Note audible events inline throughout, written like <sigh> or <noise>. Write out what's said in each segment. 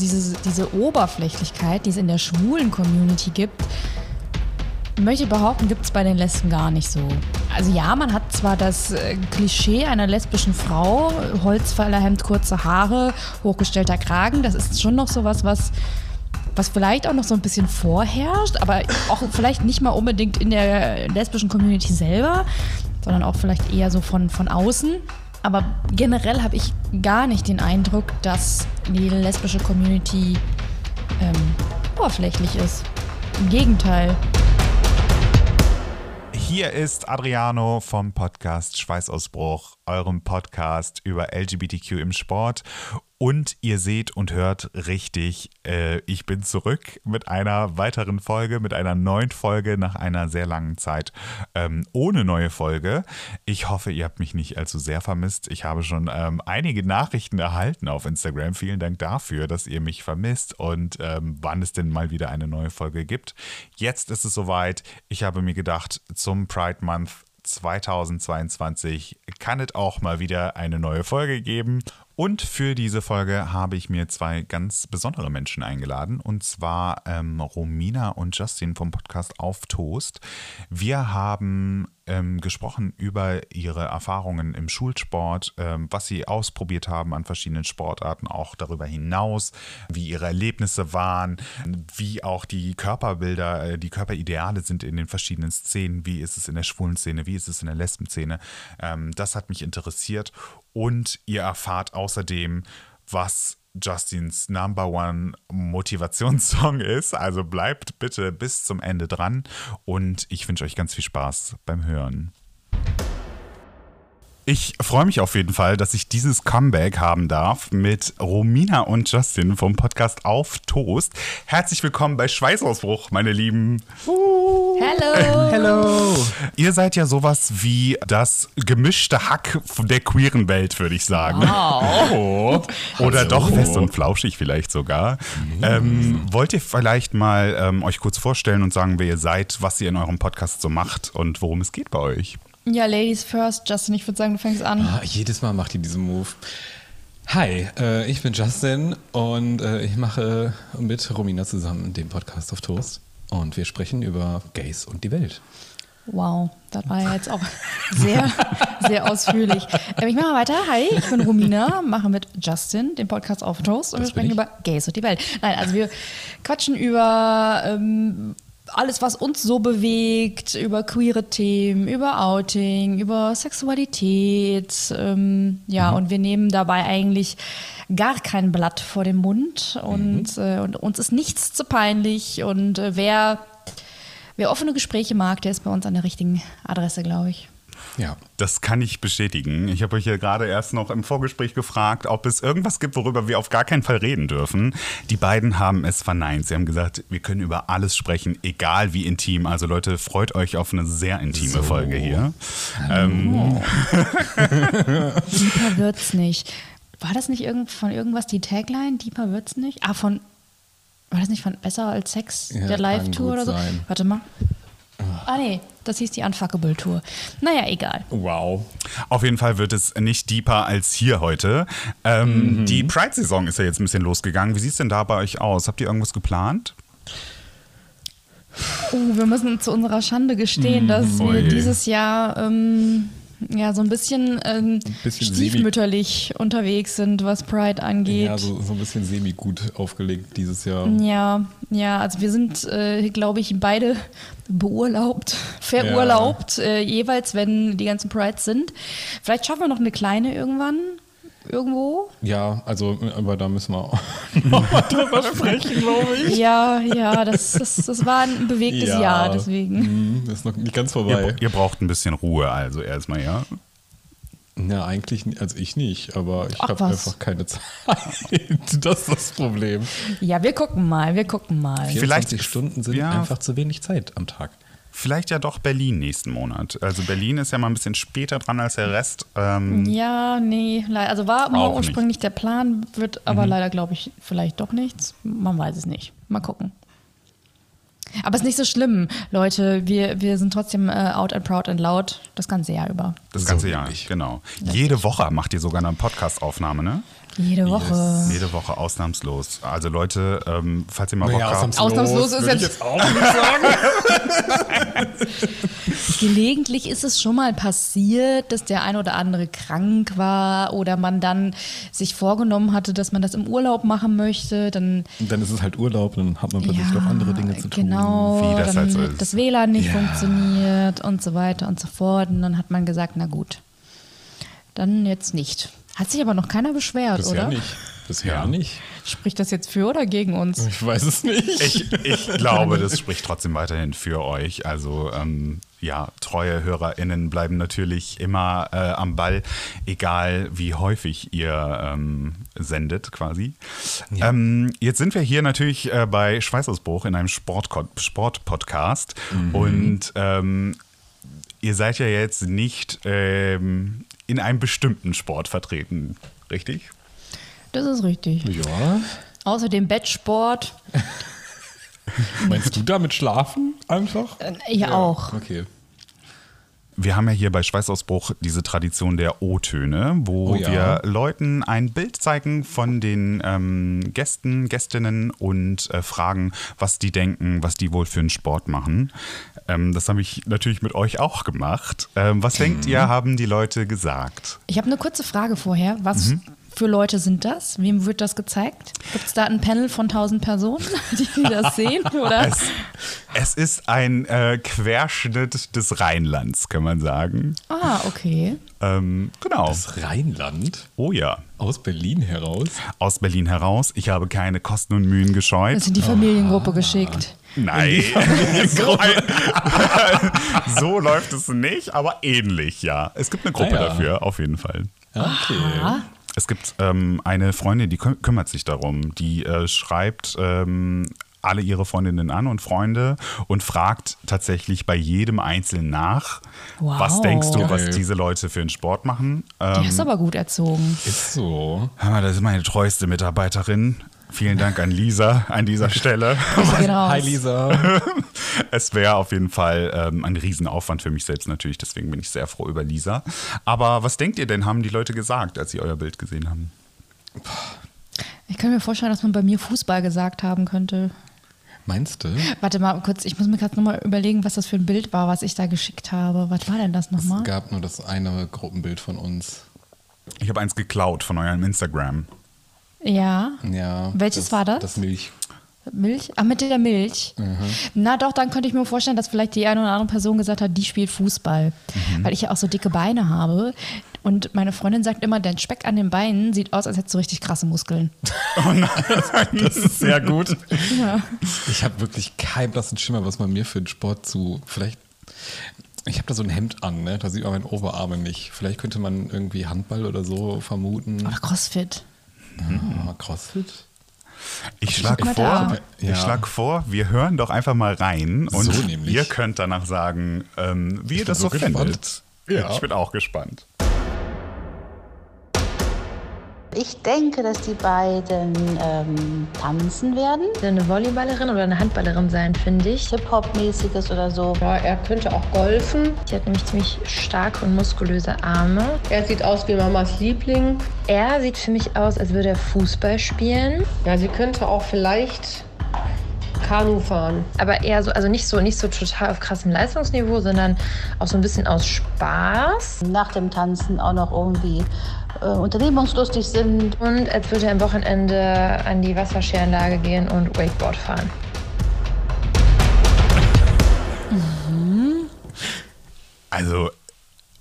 diese, diese Oberflächlichkeit, die es in der schwulen Community gibt, möchte behaupten, gibt es bei den Lesben gar nicht so. Also ja, man hat zwar das äh, Klischee einer lesbischen Frau, Holzfällerhemd, kurze Haare, hochgestellter Kragen, das ist schon noch sowas, was was vielleicht auch noch so ein bisschen vorherrscht, aber auch vielleicht nicht mal unbedingt in der lesbischen Community selber, sondern auch vielleicht eher so von, von außen. Aber generell habe ich gar nicht den Eindruck, dass die lesbische Community ähm, oberflächlich ist. Im Gegenteil. Hier ist Adriano vom Podcast Schweißausbruch, eurem Podcast über LGBTQ im Sport. Und ihr seht und hört richtig, äh, ich bin zurück mit einer weiteren Folge, mit einer neuen Folge nach einer sehr langen Zeit ähm, ohne neue Folge. Ich hoffe, ihr habt mich nicht allzu sehr vermisst. Ich habe schon ähm, einige Nachrichten erhalten auf Instagram. Vielen Dank dafür, dass ihr mich vermisst und ähm, wann es denn mal wieder eine neue Folge gibt. Jetzt ist es soweit. Ich habe mir gedacht, zum Pride Month 2022 kann es auch mal wieder eine neue Folge geben. Und für diese Folge habe ich mir zwei ganz besondere Menschen eingeladen, und zwar ähm, Romina und Justin vom Podcast Auf Toast. Wir haben ähm, gesprochen über ihre Erfahrungen im Schulsport, ähm, was sie ausprobiert haben an verschiedenen Sportarten, auch darüber hinaus, wie ihre Erlebnisse waren, wie auch die Körperbilder, äh, die Körperideale sind in den verschiedenen Szenen, wie ist es in der schwulen Szene, wie ist es in der Lesben-Szene. Ähm, das hat mich interessiert und ihr erfahrt außerdem, was Justins Number One Motivationssong <laughs> ist. Also bleibt bitte bis zum Ende dran und ich wünsche euch ganz viel Spaß beim Hören. Ich freue mich auf jeden Fall, dass ich dieses Comeback haben darf mit Romina und Justin vom Podcast Auf Toast. Herzlich willkommen bei Schweißausbruch, meine Lieben. Hello. Hello. Ihr seid ja sowas wie das gemischte Hack der queeren Welt, würde ich sagen. Wow. Oh. Oder doch fest und flauschig vielleicht sogar. Ähm, wollt ihr vielleicht mal ähm, euch kurz vorstellen und sagen, wer ihr seid, was ihr in eurem Podcast so macht und worum es geht bei euch? Ja, Ladies first, Justin, ich würde sagen, du fängst an. Ah, jedes Mal macht ihr diesen Move. Hi, äh, ich bin Justin und äh, ich mache mit Romina zusammen den Podcast auf Toast. Und wir sprechen über Gays und die Welt. Wow, das war ja jetzt auch sehr, sehr ausführlich. Ähm, ich mache weiter. Hi, ich bin Romina, mache mit Justin den Podcast auf Toast und Das wir sprechen über Gays und die Welt. Nein, also wir quatschen über ähm, alles, was uns so bewegt, über queere Themen, über Outing, über Sexualität. Ähm, ja, und wir nehmen dabei eigentlich gar kein Blatt vor den Mund und, äh, und uns ist nichts zu peinlich. Und äh, wer, wer offene Gespräche mag, der ist bei uns an der richtigen Adresse, glaube ich. Ja. Das kann ich bestätigen. Ich habe euch ja gerade erst noch im Vorgespräch gefragt, ob es irgendwas gibt, worüber wir auf gar keinen Fall reden dürfen. Die beiden haben es verneint. Sie haben gesagt, wir können über alles sprechen, egal wie intim. Also Leute, freut euch auf eine sehr intime So. Folge hier. Ähm, <laughs> Deeper wird's nicht. War das nicht irgend, von irgendwas die Tagline? Deeper wird's nicht? Ah, von. War das nicht von Besser als Sex, Ja, der Live-Tour oder so? sein. Warte mal. Ah, nee, das hieß die Unfuckable-Tour. Naja, egal. Wow. Auf jeden Fall wird es nicht deeper als hier heute. Ähm, Die Pride-Saison ist ja jetzt ein bisschen losgegangen. Wie sieht es denn da bei euch aus? Habt ihr irgendwas geplant? Oh, wir müssen zu unserer Schande gestehen, dass wir oje. dieses Jahr ähm, ja so ein bisschen, ähm, bisschen stiefmütterlich unterwegs sind, was Pride angeht. Ja, so, so ein bisschen semi-gut aufgelegt dieses Jahr. Ja, ja, also wir sind, äh, glaube ich, beide beurlaubt, <laughs> verurlaubt, äh, jeweils, wenn die ganzen Prides sind. Vielleicht schaffen wir noch eine kleine irgendwann, irgendwo. Ja, also, aber da müssen wir <laughs> <laughs> noch mal drüber sprechen, glaube ich. Ja, ja, das, das, das war ein bewegtes Ja. Jahr, deswegen. Mhm, Das ist noch nicht ganz Ihr, vorbei. ihr braucht ein bisschen Ruhe, also erstmal, ja. Na, eigentlich, also ich nicht, aber ich habe einfach keine <laughs> Zeit. Das ist das Problem. Ja, wir gucken mal, wir gucken mal. 24 Vielleicht- Stunden sind ja. einfach zu wenig Zeit am Tag. Vielleicht ja doch Berlin nächsten Monat. Also Berlin ist ja mal ein bisschen später dran als der Rest. Ähm, Ja, nee, also war mal ursprünglich der Plan, wird aber leider, glaube ich, vielleicht doch nichts. Man weiß es nicht. Mal gucken. Aber ist nicht so schlimm, Leute. Wir, wir sind trotzdem äh, out and proud and loud das ganze Jahr über. Das So ganze Jahr, nämlich. genau. Jede Woche macht ihr sogar eine Podcast-Aufnahme, ne? Jede Woche. Jede Woche ausnahmslos. Also Leute, ähm, falls ihr mal Bock Naja, habt. Ausnahmslos ist würde ich jetzt- jetzt auch nicht sagen. <laughs> Gelegentlich ist es schon mal passiert, dass der ein oder andere krank war oder man dann sich vorgenommen hatte, dass man das im Urlaub machen möchte. Dann Und dann ist es halt Urlaub, dann hat man plötzlich ja, doch andere Dinge zu tun. Genau, Wie das dann halt so ist. das WLAN nicht Ja. funktioniert und so weiter und so fort. Und dann hat man gesagt, na gut, dann jetzt nicht. Hat sich aber noch keiner beschwert, Bisher oder? nicht. Bisher Ja. nicht. Spricht das jetzt für oder gegen uns? Ich weiß es nicht. Ich, ich <laughs> glaube, das spricht trotzdem weiterhin für euch. Also ähm, ja, treue HörerInnen bleiben natürlich immer äh, am Ball, egal wie häufig ihr ähm, sendet quasi. Ähm, jetzt sind wir hier natürlich äh, bei Schweißausbruch in einem Sport- Sport-Podcast und ähm, ihr seid ja jetzt nicht ähm, in einem bestimmten Sport vertreten, richtig? Das ist richtig. ja. Außerdem Bettsport, <laughs> Meinst du damit schlafen einfach? äh, ja, auch. Okay. Wir haben ja hier bei Schweißausbruch diese Tradition der O-Töne, wo Oh ja. wir Leuten ein Bild zeigen von den ähm, Gästen, Gästinnen und äh, fragen, was die denken, was die wohl für einen Sport machen. Ähm, das habe ich natürlich mit euch auch gemacht. Ähm, was denkt Mhm. ihr, haben die Leute gesagt? Ich habe eine kurze Frage vorher. Was für Leute sind das? Wem wird das gezeigt? Gibt es da ein Panel von 1000 Personen, <laughs> die das sehen? Oder? Es, es ist ein äh, Querschnitt des Rheinlands, kann man sagen. Ah, okay. Ähm, genau. Das Rheinland oh ja. aus Berlin heraus. Aus Berlin heraus. Ich habe keine Kosten und Mühen gescheut. Das in die Familiengruppe geschickt. Nein, so, <laughs> so läuft es nicht, aber ähnlich, ja. Es gibt eine Gruppe Ah, ja. dafür, auf jeden Fall. Okay. Es gibt ähm, eine Freundin, die kü kümmert sich darum. Die äh, schreibt ähm, alle ihre Freundinnen an und Freunde und fragt tatsächlich bei jedem Einzelnen nach, Wow. was denkst du, was diese Leute für einen Sport machen. Die Ähm, hast du aber gut erzogen. Ist so. hör mal, das ist meine treueste Mitarbeiterin. Vielen Dank an Lisa an dieser <laughs> Stelle. Genau. Hi Lisa. <laughs> Es wäre auf jeden Fall ähm, ein Riesenaufwand für mich selbst natürlich, deswegen bin ich sehr froh über Lisa. Aber was denkt ihr denn, haben die Leute gesagt, als sie euer Bild gesehen haben? Ich kann mir vorstellen, dass man bei mir Fußball gesagt haben könnte. Meinst du? Warte mal kurz, ich muss mir gerade nochmal überlegen, was das für ein Bild war, was ich da geschickt habe. Was war denn das Es nochmal? gab nur das eine Gruppenbild von uns. Ich habe eins geklaut von eurem Instagram. Ja. Ja. Welches war das? Das Milch. Milch? Ah, mit der Milch. Mhm. Na doch, dann könnte ich mir vorstellen, dass vielleicht die eine oder andere Person gesagt hat, die spielt Fußball. Mhm. Weil ich ja auch so dicke Beine habe. Und meine Freundin sagt immer, dein Speck an den Beinen sieht aus, als hättest du richtig krasse Muskeln. <laughs> Das ist sehr gut. <laughs> Ich habe wirklich keinen blassen Schimmer, was man mir für einen Sport zu. Vielleicht. Ich habe da so ein Hemd an, ne? da sieht man meine Oberarme nicht. Vielleicht könnte man irgendwie Handball oder so vermuten. Aber Crossfit. Ah, Crossfit? Ich schlage vor, ich Ja. schlag vor, wir hören doch einfach mal rein und So ihr könnt danach sagen, ähm, wie ihr bin das so so gespannt. findet. Ja. Ich bin auch gespannt. Ich denke, dass die beiden ähm, tanzen werden. eine Volleyballerin oder eine Handballerin sein, finde ich. Hip-Hop-mäßiges oder so. Ja, er könnte auch golfen. Sie hat nämlich ziemlich starke und muskulöse Arme. Er sieht aus wie Mamas Liebling. Er sieht für mich aus, als würde er Fußball spielen, Ja, sie könnte auch vielleicht Kanu fahren. aber eher so, also nicht so, nicht so total auf krassem Leistungsniveau, sondern auch so ein bisschen aus Spaß. Nach dem Tanzen auch noch irgendwie äh, unternehmungslustig sind. Und als würde er am Wochenende an die Wasserskianlage gehen und Wakeboard fahren. Also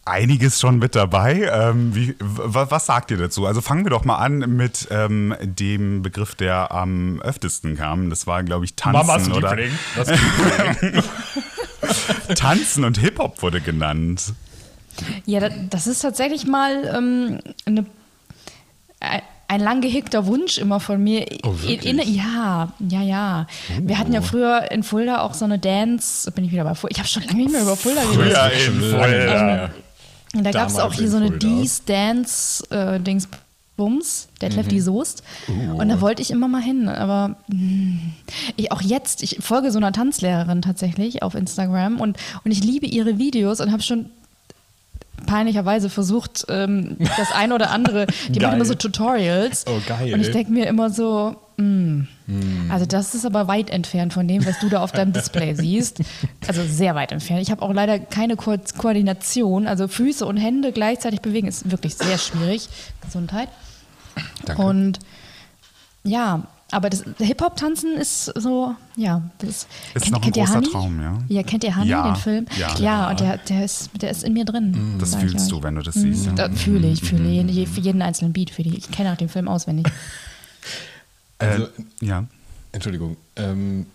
einiges schon mit dabei. Ähm, wie, w- was sagt ihr dazu? Also fangen wir doch mal an mit ähm, dem Begriff, der am öftesten kam. Das war, glaube ich, Tanzen oder Das <laughs> Tanzen und Hip-Hop wurde genannt. Ja, da- das ist tatsächlich mal ähm, eine, ein- lang gehegter Wunsch immer von mir. Oh, wirklich? In, ja, ja, ja. Wir hatten ja früher in Fulda auch so eine Dance. Bin ich wieder bei Fulda? Ich habe schon lange nicht mehr über Fulda geredet. Früher in Fulda. Und da gab es auch hier in so eine. Dies Dance äh, Dings Bums, Detlef Mhm. die Soest. Uh. Und da wollte ich immer mal hin. Aber mh, ich, auch jetzt, ich folge so einer Tanzlehrerin tatsächlich auf Instagram und, und ich liebe ihre Videos und habe schon peinlicherweise versucht, ähm, das ein oder andere, <laughs> die machen immer so Tutorials. Oh, geil. Und ich denke mir immer so, mm, also das ist aber weit entfernt von dem, was du da auf deinem Display <laughs> siehst. Also sehr weit entfernt. Ich habe auch leider keine Ko Koordination. Also Füße und Hände gleichzeitig bewegen ist wirklich sehr schwierig. Gesundheit. Danke. Und ja, aber das Hip-Hop-Tanzen ist so, ja, das Ist noch ein ihr großer? Traum, ja? Ja, kennt ihr Honey, Ja, den Film? ja. ja und der, der, ist, der ist in mir drin. Das sag ich fühlst du, wenn du das siehst. ja. Da fühle ich, fühle je- für jeden einzelnen Beat. Für die, ich kenne auch den Film auswendig. <laughs> Also, äh, ja. Entschuldigung. Ähm,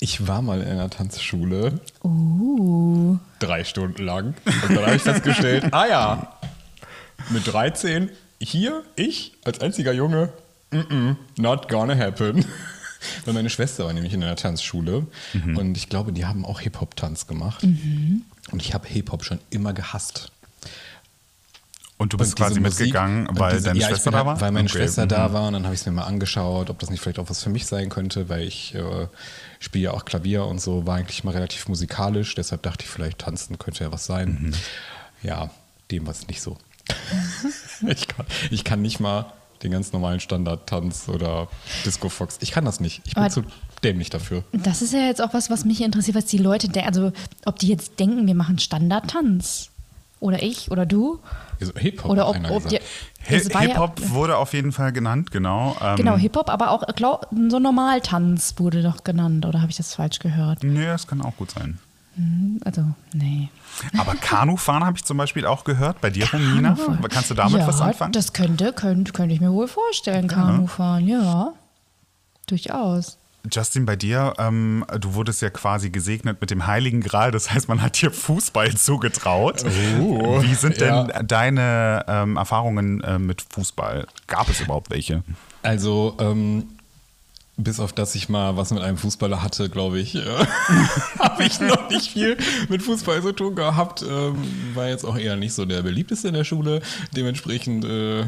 ich war mal in einer Tanzschule, Uh. drei Stunden lang. Und dann habe ich festgestellt, <laughs> ah ja, mit 13, hier, ich als einziger Junge, mm -mm, not gonna happen. <laughs> Weil meine Schwester war nämlich in einer Tanzschule und ich glaube, die haben auch Hip-Hop-Tanz gemacht. Und ich habe Hip-Hop schon immer gehasst. Und du bist Und quasi Musik- mitgegangen, weil diese- deine ja, Schwester bin da halt- war? Weil meine Okay, Schwester mhm. da war und dann habe ich es mir mal angeschaut, ob das nicht vielleicht auch was für mich sein könnte, weil ich äh, spiele ja auch Klavier und so, war eigentlich mal relativ musikalisch, deshalb dachte ich, vielleicht tanzen könnte ja was sein. Mhm. Ja, dem war es nicht so. <laughs> ich, kann, ich kann nicht mal den ganz normalen Standard-Tanz oder Disco Fox. Ich kann das nicht. Ich bin Aber- zu dämlich dafür. Das ist ja jetzt auch was, was mich interessiert, was die Leute denken. Also, ob die jetzt denken, wir machen Standardtanz. Oder ich oder du. Also Hip-Hop Oder ob, ob die, Hi- es war ja- Hip-Hop wurde auf jeden Fall genannt, genau. Ähm, Genau, Hip-Hop, aber auch glaub, so Normaltanz wurde doch genannt. Oder habe ich das falsch gehört? Nee, das kann auch gut sein. Also, nee. Aber <laughs> Kanufahren habe ich zum Beispiel auch gehört. Bei dir, Romina? Kannst du damit ja, was anfangen? Das könnte, könnte, könnte ich mir wohl vorstellen, Kanufahren, ja. Durchaus. Justin, bei dir, ähm, du wurdest ja quasi gesegnet mit dem Heiligen Gral. Das heißt, man hat dir Fußball <laughs> zugetraut. Oh, Wie sind denn ja. deine ähm, Erfahrungen äh, mit Fußball? Gab es überhaupt welche? Also, ähm, bis auf dass ich mal was mit einem Fußballer hatte, glaube ich, äh, <laughs> habe ich noch nicht viel mit Fußball zu tun gehabt. Ähm, war jetzt auch eher nicht so der beliebteste in der Schule. Dementsprechend äh,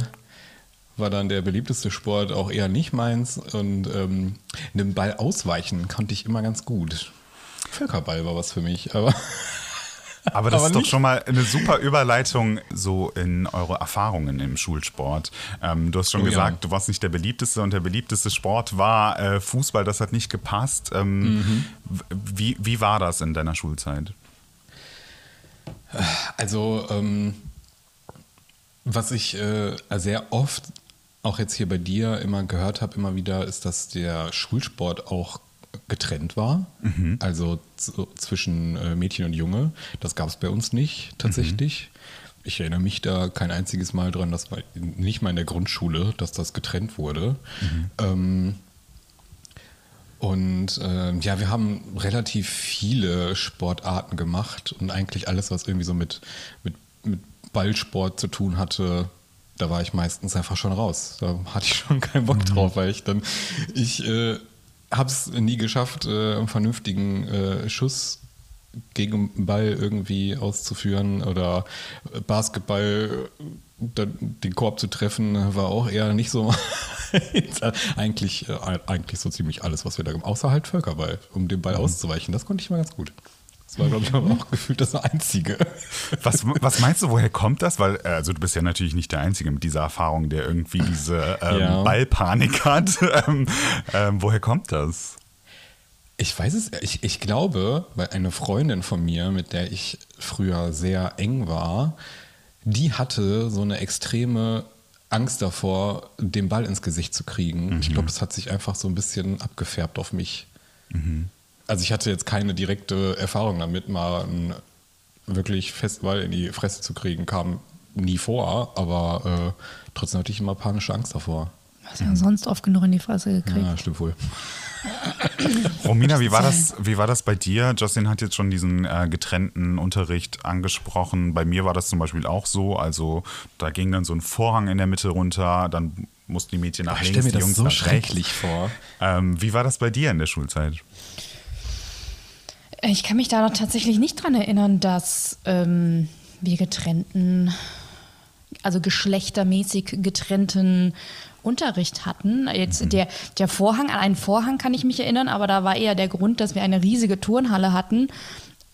war dann der beliebteste Sport auch eher nicht meins. Und ähm, einem Ball ausweichen konnte ich immer ganz gut. Völkerball war was für mich, aber <laughs> Aber das Aber ist doch schon mal eine super Überleitung so in eure Erfahrungen im Schulsport. Ähm, du hast schon Oh ja. gesagt, du warst nicht der beliebteste und der beliebteste Sport war äh, Fußball. Das hat nicht gepasst. Ähm, Mhm. wie, wie war das in deiner Schulzeit? Also, ähm, was ich äh, sehr oft, auch jetzt hier bei dir, immer gehört habe, immer wieder, ist, dass der Schulsport auch getrennt war. Also zu, zwischen äh, Mädchen und Junge. Das gab es bei uns nicht tatsächlich. Ich erinnere mich da kein einziges Mal dran, dass nicht mal in der Grundschule, dass das getrennt wurde. Ähm, und ähm, ja, wir haben relativ viele Sportarten gemacht und eigentlich alles, was irgendwie so mit, mit, mit Ballsport zu tun hatte, da war ich meistens einfach schon raus. Da hatte ich schon keinen Bock drauf, weil ich dann, ich äh, habe es nie geschafft, äh, einen vernünftigen äh, Schuss gegen den Ball irgendwie auszuführen oder Basketball äh, den Korb zu treffen, war auch eher nicht so. <laughs> eigentlich, äh, eigentlich so ziemlich alles, was wir da gemacht haben. Außer halt Völkerball, um den Ball auszuweichen. Das konnte ich mal ganz gut. Das war, glaube ich, aber auch gefühlt das Einzige. Was, was meinst du, woher kommt das? Weil, äh, also du bist ja natürlich nicht der Einzige mit dieser Erfahrung, der irgendwie diese ähm, Ja. Ballpanik hat. <laughs> ähm, ähm, woher kommt das? Ich weiß es, ich, ich glaube, weil eine Freundin von mir, mit der ich früher sehr eng war, die hatte so eine extreme Angst davor, den Ball ins Gesicht zu kriegen. Ich glaube, das hat sich einfach so ein bisschen abgefärbt auf mich. Also ich hatte jetzt keine direkte Erfahrung damit, mal einen wirklich festen Ball in die Fresse zu kriegen, kam nie vor, aber äh, trotzdem hatte ich immer panische Angst davor. Hast ja sonst oft genug in die Fresse gekriegt. Ja, stimmt wohl. <laughs> Romina, wie war das, wie war das bei dir? Justin hat jetzt schon diesen äh, getrennten Unterricht angesprochen. Bei mir war das zum Beispiel auch so. Also da ging dann so ein Vorhang in der Mitte runter, dann mussten die Mädchen nach Ich links, stelle mir die das Jungs so nach schrecklich vor. Ähm, wie war das bei dir in der Schulzeit? Ich kann mich da noch tatsächlich nicht dran erinnern, dass ähm, wir getrennten, also geschlechtermäßig getrennten Unterricht hatten. Jetzt der, der Vorhang, an einen Vorhang kann ich mich erinnern, aber da war eher der Grund, dass wir eine riesige Turnhalle hatten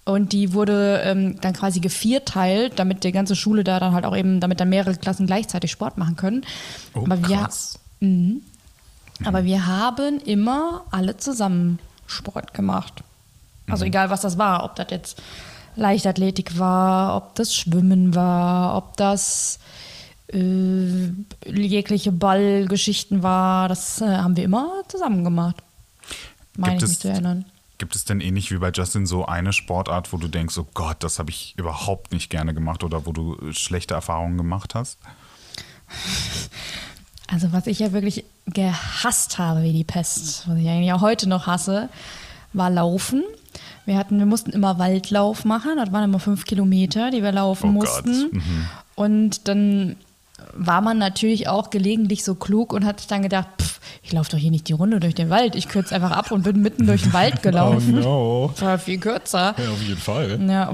Und die wurde ähm, dann quasi gevierteilt, damit die ganze Schule da dann halt auch eben, damit dann mehrere Klassen gleichzeitig Sport machen können. Oh, Aber wir, krass. Mhm. Aber wir haben immer alle zusammen Sport gemacht. Also egal, was das war, ob das jetzt Leichtathletik war, ob das Schwimmen war, ob das äh, jegliche Ballgeschichten war, das äh, haben wir immer zusammen gemacht. Meine ich Gibt mich es- zu erinnern. Gibt es denn ähnlich wie bei Justin so eine Sportart, wo du denkst, oh Gott, das habe ich überhaupt nicht gerne gemacht oder wo du äh, schlechte Erfahrungen gemacht hast? <laughs> Also was ich ja wirklich gehasst habe wie die Pest, was ich eigentlich auch heute noch hasse, war Laufen. Wir hatten, wir mussten immer Waldlauf machen, das waren immer fünf Kilometer, die wir laufen Oh mussten. Und dann war man natürlich auch gelegentlich so klug und hat sich dann gedacht, pff, ich laufe doch hier nicht die Runde durch den Wald, ich kürze einfach ab und bin mitten durch den Wald <laughs> gelaufen. no. Das war viel kürzer. Ja, auf jeden Fall. Ja,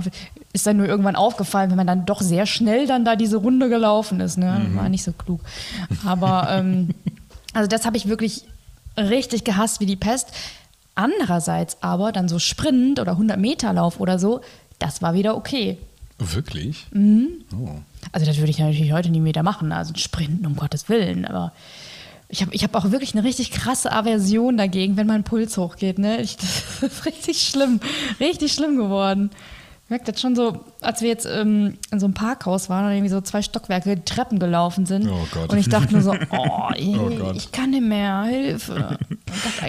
ist dann nur irgendwann aufgefallen, wenn man dann doch sehr schnell dann da diese Runde gelaufen ist. Ne? War nicht so klug. Aber ähm, <laughs> also das habe ich wirklich richtig gehasst wie die Pest. Andererseits aber dann so Sprint oder 100 Meter Lauf oder so, das war wieder okay. Wirklich? Oh. Also das würde ich natürlich heute nie wieder machen, also Sprinten um Gottes Willen, aber ich habe ich hab auch wirklich eine richtig krasse Aversion dagegen, wenn mein Puls hochgeht. Ne? Ich, <laughs> das ist richtig schlimm, richtig schlimm geworden. Ich merke das schon so, als wir jetzt ähm, in so einem Parkhaus waren und irgendwie so zwei Stockwerke die Treppen gelaufen sind. Oh Gott. Und ich dachte nur so, <laughs> oh, ey, Oh Gott. ich kann nicht mehr, Hilfe.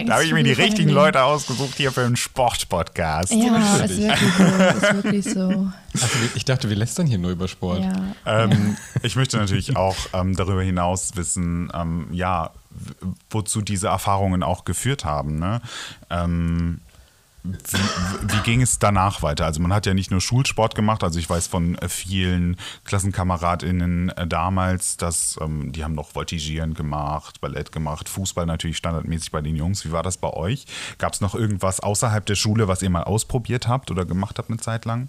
Da habe ich mir die richtigen Leute ausgesucht hier für einen Sportpodcast. Ja, ist wirklich so, ist wirklich so. Also, ich dachte, wir lästern hier nur über Sport. Ja. Ähm, ich möchte natürlich auch ähm, darüber hinaus wissen, ähm, ja, wozu diese Erfahrungen auch geführt haben. Ne? Ähm, wie, wie ging es danach weiter? Also man hat ja nicht nur Schulsport gemacht, also ich weiß von vielen KlassenkameradInnen äh, damals, dass ähm, die haben noch Voltigieren gemacht, Ballett gemacht, Fußball natürlich standardmäßig bei den Jungs. Wie war das bei euch? Gab es noch irgendwas außerhalb der Schule, was ihr mal ausprobiert habt oder gemacht habt eine Zeit lang?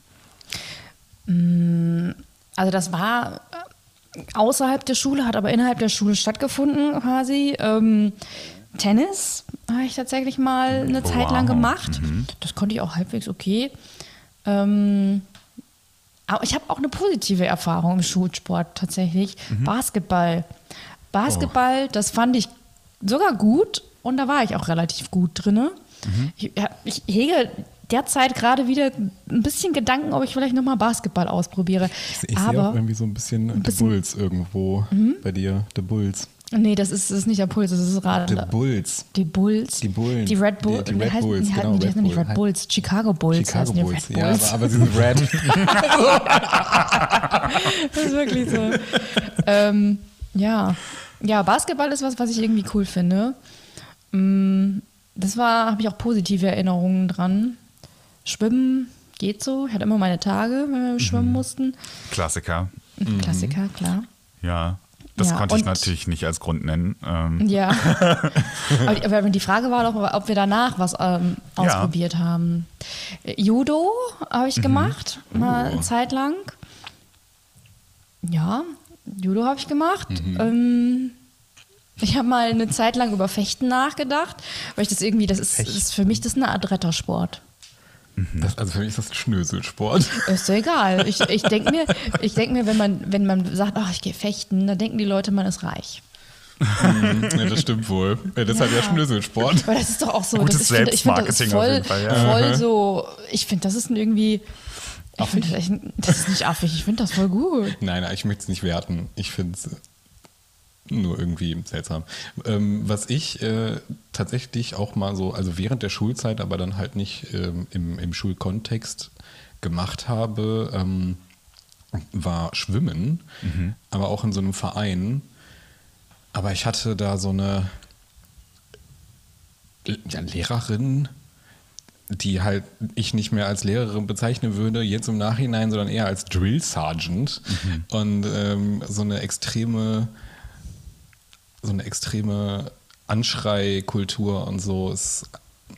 Also das war äh, außerhalb der Schule, hat aber innerhalb der Schule stattgefunden quasi. Ähm, Tennis habe ich tatsächlich mal eine Zeit lang Wow. gemacht. Das konnte ich auch halbwegs okay. Ähm, aber ich habe auch eine positive Erfahrung im Schulsport tatsächlich. Basketball. Basketball, das fand ich sogar gut und da war ich auch relativ gut drin. Ich, ja, ich hege derzeit gerade wieder ein bisschen Gedanken, ob ich vielleicht nochmal Basketball ausprobiere. Ich sehe Aber auch irgendwie so ein bisschen, der bisschen- Bulls irgendwo bei dir. Der Bulls. Nee, das ist, das ist nicht der Puls, das ist das Rad. Der Bulls. Die Bulls. Die Bullen. Die Red Bull. Die- die Red heißen, Bulls, die, genau, heißen- die Red heißen nicht Bull. Red Bulls, Chicago Bulls Chicago heißen die Bulls. Red Ja, Bulls. aber, aber sie sind red. <laughs> Das ist wirklich so. ähm, ja. ja, Basketball ist was, was ich irgendwie cool finde. Mm, Das war, habe ich auch positive Erinnerungen dran. Schwimmen geht so. Ich hatte immer meine Tage, wenn wir schwimmen mussten. Klassiker. Klassiker, klar. Ja, das Ja, konnte ich natürlich nicht als Grund nennen. Ähm, Ja. <laughs> aber, die, Frage war doch, ob wir danach was ähm, Ja. ausprobiert haben. Äh, Judo habe ich gemacht, mal eine Zeit lang. Ja, Judo habe ich gemacht. Ähm, ich habe mal eine Zeit lang über Fechten nachgedacht, weil ich das irgendwie, das ist, ist für mich das ist eine Art Rettersport. Das, also für mich ist das Schnöselsport. Ist ja egal. Ich, ich denke mir, ich denk mir wenn, man, wenn man sagt, ach, ich gehe fechten, dann denken die Leute, man ist reich. ja, das stimmt wohl. Ja, deshalb ja, Ja. Schnöselsport. Aber das ist doch auch so. Gutes das, ich finde, ich finde, das ist Selbstmarketing auf voll, jeden Fall, ja. voll so. Ich finde, das ist ein irgendwie. Ich finde, das, echt- das ist nicht affig. Ich finde das voll gut. Nein, nein, ich möchte es nicht werten. Ich finde es nur irgendwie seltsam. Ähm, was ich äh, tatsächlich auch mal so, also während der Schulzeit, aber dann halt nicht ähm, im, im Schulkontext gemacht habe, ähm, war Schwimmen, aber auch in so einem Verein. Aber ich hatte da so eine ja, Lehrerin, die halt ich nicht mehr als Lehrerin bezeichnen würde, jetzt im Nachhinein, sondern eher als Drill Sergeant. Und ähm, so eine extreme, so eine extreme Anschreikultur und so, es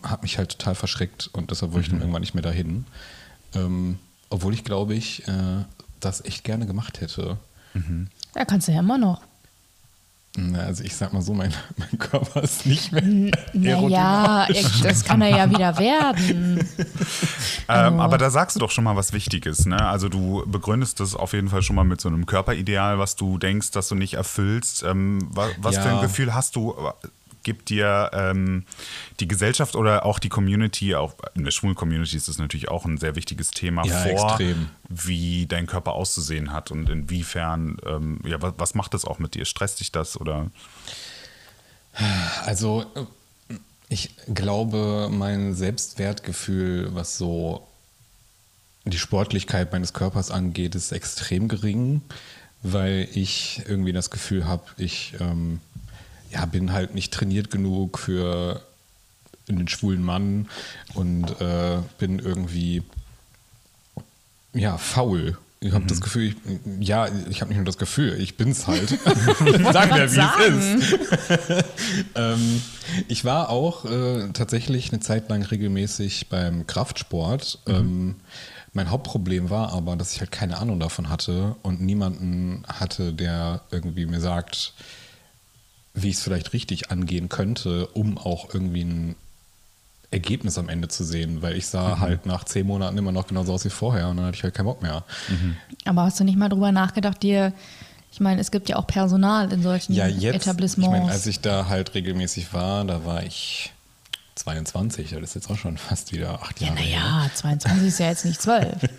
hat mich halt total verschreckt und deshalb wollte ich dann irgendwann nicht mehr dahin. Ähm, obwohl ich glaube ich äh, das echt gerne gemacht hätte. Ja, kannst du ja immer noch. Na, Also ich sag mal so, mein, <laughs> mein Körper ist nicht mehr Naja, das kann er ja <laughs> wieder werden. Ähm, aber da sagst du doch schon mal was Wichtiges. Ne? Also du begründest das auf jeden Fall schon mal mit so einem Körperideal, was du denkst, dass du nicht erfüllst. Ähm, wa- was für Ja. ein Gefühl hast du? Gibt dir ähm, die Gesellschaft oder auch die Community, auch in der schwulen Community ist das natürlich auch ein sehr wichtiges Thema Ja, vor, extrem. wie dein Körper auszusehen hat und inwiefern, ähm, ja, was, was macht das auch mit dir? Stresst dich das oder? Also ich glaube, mein Selbstwertgefühl, was so die Sportlichkeit meines Körpers angeht, ist extrem gering, weil ich irgendwie das Gefühl habe, ich ähm, ja, bin halt nicht trainiert genug für einen schwulen Mann und äh, bin irgendwie ja faul. Ich habe das Gefühl, ich, ja, ich habe nicht nur das Gefühl, ich bin's halt. <laughs> Sagen wir, wie es ist. <laughs> ähm, ich war auch äh, tatsächlich eine Zeit lang regelmäßig beim Kraftsport. Ähm, mein Hauptproblem war aber, dass ich halt keine Ahnung davon hatte und niemanden hatte, der irgendwie mir sagt, wie ich es vielleicht richtig angehen könnte, um auch irgendwie ein Ergebnis am Ende zu sehen, weil ich sah halt nach zehn Monaten immer noch genauso aus wie vorher und dann hatte ich halt keinen Bock mehr. Aber hast du nicht mal drüber nachgedacht, dir, ich meine, es gibt ja auch Personal in solchen Ja, jetzt, ich Etablissements. meine, als ich da halt regelmäßig war, da war ich 22, das ist jetzt auch schon fast wieder acht ja, Jahre her. naja, 22 ist ja jetzt nicht 12. <laughs>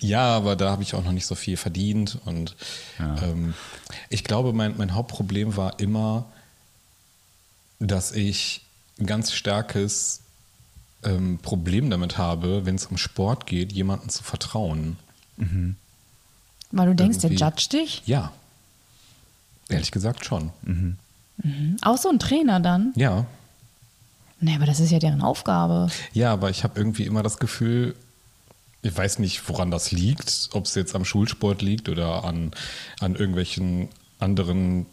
Ja, aber da habe ich auch noch nicht so viel verdient. Und ähm, ich glaube, mein, mein Hauptproblem war immer, dass ich ein ganz starkes ähm, Problem damit habe, wenn es um Sport geht, jemandem zu vertrauen. Weil du denkst, der Irgendwie. judgt dich? Ja. Ehrlich gesagt schon. Auch so ein Trainer dann? Ja. Nee, aber das ist ja deren Aufgabe. Ja, aber ich habe irgendwie immer das Gefühl, ich weiß nicht, woran das liegt, ob es jetzt am Schulsport liegt oder an, an irgendwelchen anderen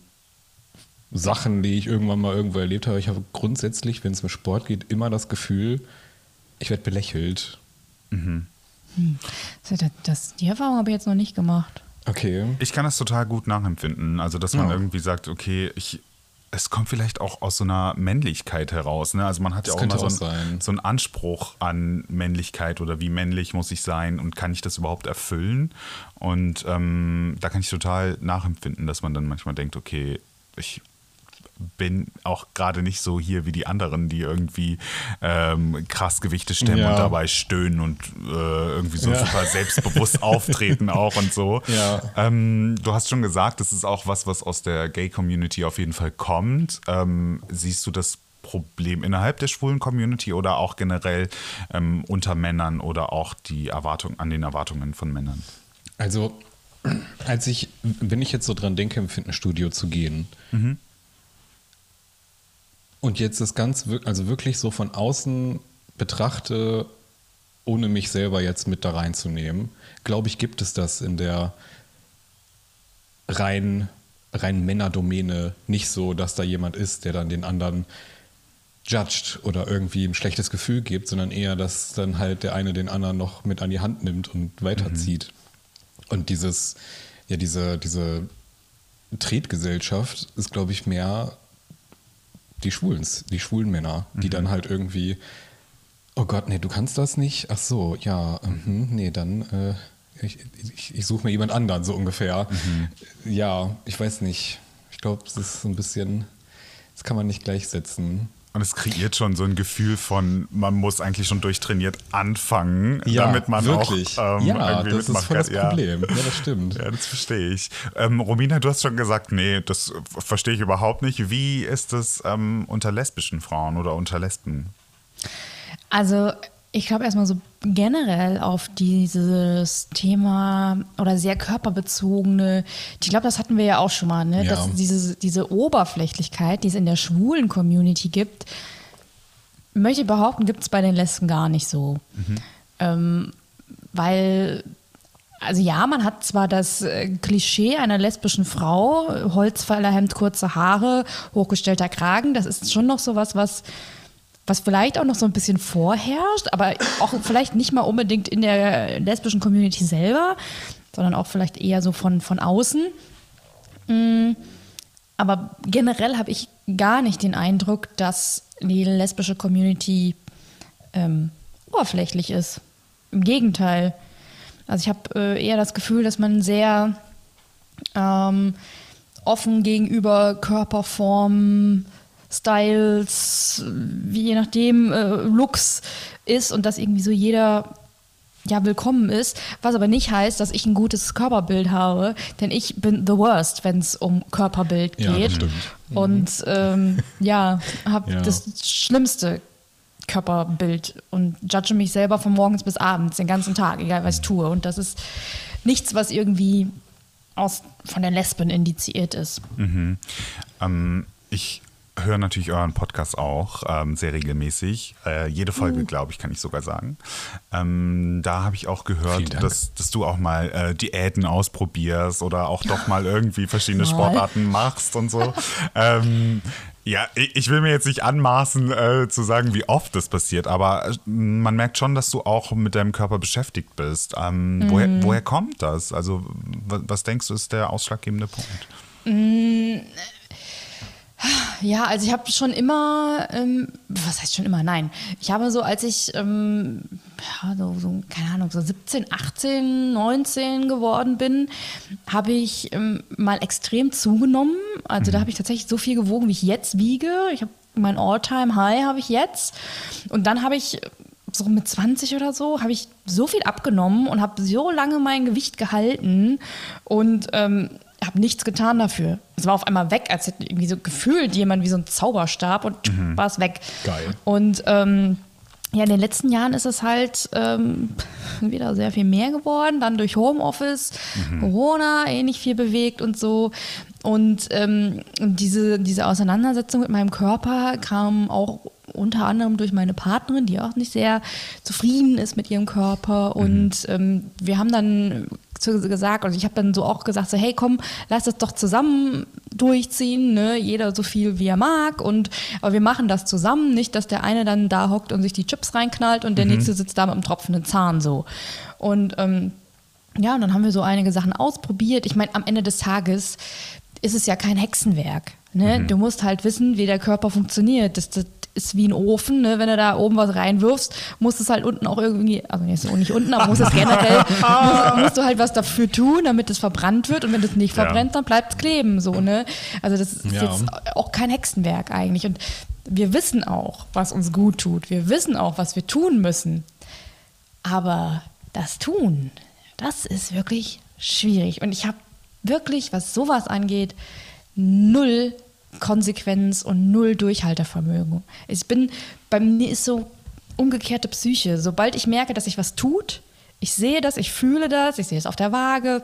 Sachen, die ich irgendwann mal irgendwo erlebt habe. Ich habe grundsätzlich, wenn es um Sport geht, immer das Gefühl, ich werde belächelt. Das, das, die Erfahrung habe ich jetzt noch nicht gemacht. Okay. Ich kann das total gut nachempfinden. Also, dass man Ja. irgendwie sagt, okay, ich, es kommt vielleicht auch aus so einer Männlichkeit heraus. Ne? Also, man hat ja Das auch immer könnte so, auch ein, so einen Anspruch an Männlichkeit oder wie männlich muss ich sein und kann ich das überhaupt erfüllen? Und ähm, da kann ich total nachempfinden, dass man dann manchmal denkt, okay, ich bin auch gerade nicht so hier wie die anderen, die irgendwie ähm, krass Gewichte stemmen Ja. und dabei stöhnen und äh, irgendwie so Ja. super selbstbewusst <laughs> auftreten auch und so. Ja. Ähm, du hast schon gesagt, das ist auch was, was aus der Gay-Community auf jeden Fall kommt. Ähm, siehst du das Problem innerhalb der schwulen Community oder auch generell ähm, unter Männern oder auch die Erwartung an den Erwartungen von Männern? Also, als ich, wenn ich jetzt so dran denke, im Fitnessstudio zu gehen und jetzt das ganz, wir- also wirklich so von außen betrachte, ohne mich selber jetzt mit da reinzunehmen, glaube ich, gibt es das in der rein, rein Männerdomäne nicht so, dass da jemand ist, der dann den anderen judged oder irgendwie ein schlechtes Gefühl gibt, sondern eher, dass dann halt der eine den anderen noch mit an die Hand nimmt und weiterzieht. Und dieses, ja, diese, diese Tretgesellschaft ist, glaube ich, mehr die Schwulen, die schwulen Männer, die dann halt irgendwie, oh Gott, nee, du kannst das nicht. Ach so, ja, mhm, nee, dann äh, ich, ich, ich suche mir jemand anderen, so ungefähr. Ja, ich weiß nicht. Ich glaube, es ist so ein bisschen, das kann man nicht gleichsetzen. Und es kreiert schon so ein Gefühl von, man muss eigentlich schon durchtrainiert anfangen, Ja, damit man wirklich. auch ähm, ja, irgendwie das ist mitmachen voll das kann. Ja. Problem. Ja, das stimmt. <laughs> Ja, das verstehe ich. Ähm, Romina, du hast schon gesagt, nee, das verstehe ich überhaupt nicht. Wie ist es ähm, unter lesbischen Frauen oder unter Lesben? Also ich glaube erstmal so generell auf dieses Thema oder sehr körperbezogene, ich glaube, das hatten wir ja auch schon mal, ne? Ja. dass diese, diese Oberflächlichkeit, die es in der schwulen Community gibt, möchte ich behaupten, gibt es bei den Lesben gar nicht so. Ähm, weil, also ja, man hat zwar das äh, Klischee einer lesbischen Frau, Holzfällerhemd, kurze Haare, hochgestellter Kragen, das ist schon noch so was, was was vielleicht auch noch so ein bisschen vorherrscht, aber auch vielleicht nicht mal unbedingt in der lesbischen Community selber, sondern auch vielleicht eher so von, von außen. Mm. aber generell habe ich gar nicht den Eindruck, dass die lesbische Community ähm, oberflächlich ist. Im Gegenteil. Also ich habe äh, eher das Gefühl, dass man sehr ähm, offen gegenüber Körperformen, Styles, wie je nachdem, äh, Looks ist und dass irgendwie so jeder ja, willkommen ist, was aber nicht heißt, dass ich ein gutes Körperbild habe, denn ich bin the worst, wenn es um Körperbild Ja, geht. stimmt. Und ähm, ja, habe <laughs> Ja. das schlimmste Körperbild und judge mich selber von morgens bis abends, den ganzen Tag, egal was ich tue. Und das ist nichts, was irgendwie aus, von der Lesben indiziert ist. Ähm, ich höre natürlich euren Podcast auch ähm, sehr regelmäßig. Äh, jede Folge, glaube ich, kann ich sogar sagen. Ähm, da habe ich auch gehört, dass, dass du auch mal äh, Diäten ausprobierst oder auch doch mal <laughs> irgendwie verschiedene. Sportarten machst und so. <laughs> ähm, ja, ich, ich will mir jetzt nicht anmaßen äh, zu sagen, wie oft das passiert, aber äh, man merkt schon, dass du auch mit deinem Körper beschäftigt bist. Ähm, Mhm. woher, woher kommt das? Also, wa- was denkst du, ist der ausschlaggebende Punkt? Ja, also ich habe schon immer, ähm, was heißt schon immer? Nein, ich habe so, als ich, ähm, ja, so, so, keine Ahnung, so 17, 18, 19 geworden bin, habe ich ähm, mal extrem zugenommen. Also da habe ich tatsächlich so viel gewogen, wie ich jetzt wiege. Ich habe mein All-Time-High habe ich jetzt. Und dann habe ich so mit 20 oder so, habe ich so viel abgenommen und habe so lange mein Gewicht gehalten und ähm, habe nichts getan dafür. Es war auf einmal weg, als hätte irgendwie so gefühlt jemand wie so ein Zauberstab und war es weg. Geil. Und ähm, ja, in den letzten Jahren ist es halt ähm, <laughs> wieder sehr viel mehr geworden. Dann durch Homeoffice, Corona, eh nicht viel bewegt und so. Und ähm, diese, diese Auseinandersetzung mit meinem Körper kam auch unter anderem durch meine Partnerin, die auch nicht sehr zufrieden ist mit ihrem Körper. Und ähm, wir haben dann gesagt, und ich habe dann so auch gesagt, so, hey komm, lass das doch zusammen durchziehen, ne? jeder so viel wie er mag. Und aber wir machen das zusammen, nicht, dass der eine dann da hockt und sich die Chips reinknallt und der nächste sitzt da mit einem tropfenden Zahn so. Und ähm, ja, und dann haben wir so einige Sachen ausprobiert. Ich meine, am Ende des Tages ist es ja kein Hexenwerk. Ne? Du musst halt wissen, wie der Körper funktioniert. Das, das ist wie ein Ofen. Ne? Wenn du da oben was reinwirfst, musst es halt unten auch irgendwie, also nicht unten, aber musst es generell, <laughs> musst, musst du halt was dafür tun, damit es verbrannt wird. Und wenn es nicht Ja. verbrennt, dann bleibt es kleben. So, ne? Also das ist Ja. jetzt auch kein Hexenwerk eigentlich. Und wir wissen auch, was uns gut tut. Wir wissen auch, was wir tun müssen. Aber das Tun, das ist wirklich schwierig. Und ich habe wirklich, was sowas angeht, null Konsequenz und null Durchhaltevermögen. Ich bin, bei mir ist so umgekehrte Psyche. Sobald ich merke, dass sich was tut, ich sehe das, ich fühle das, ich sehe es auf der Waage,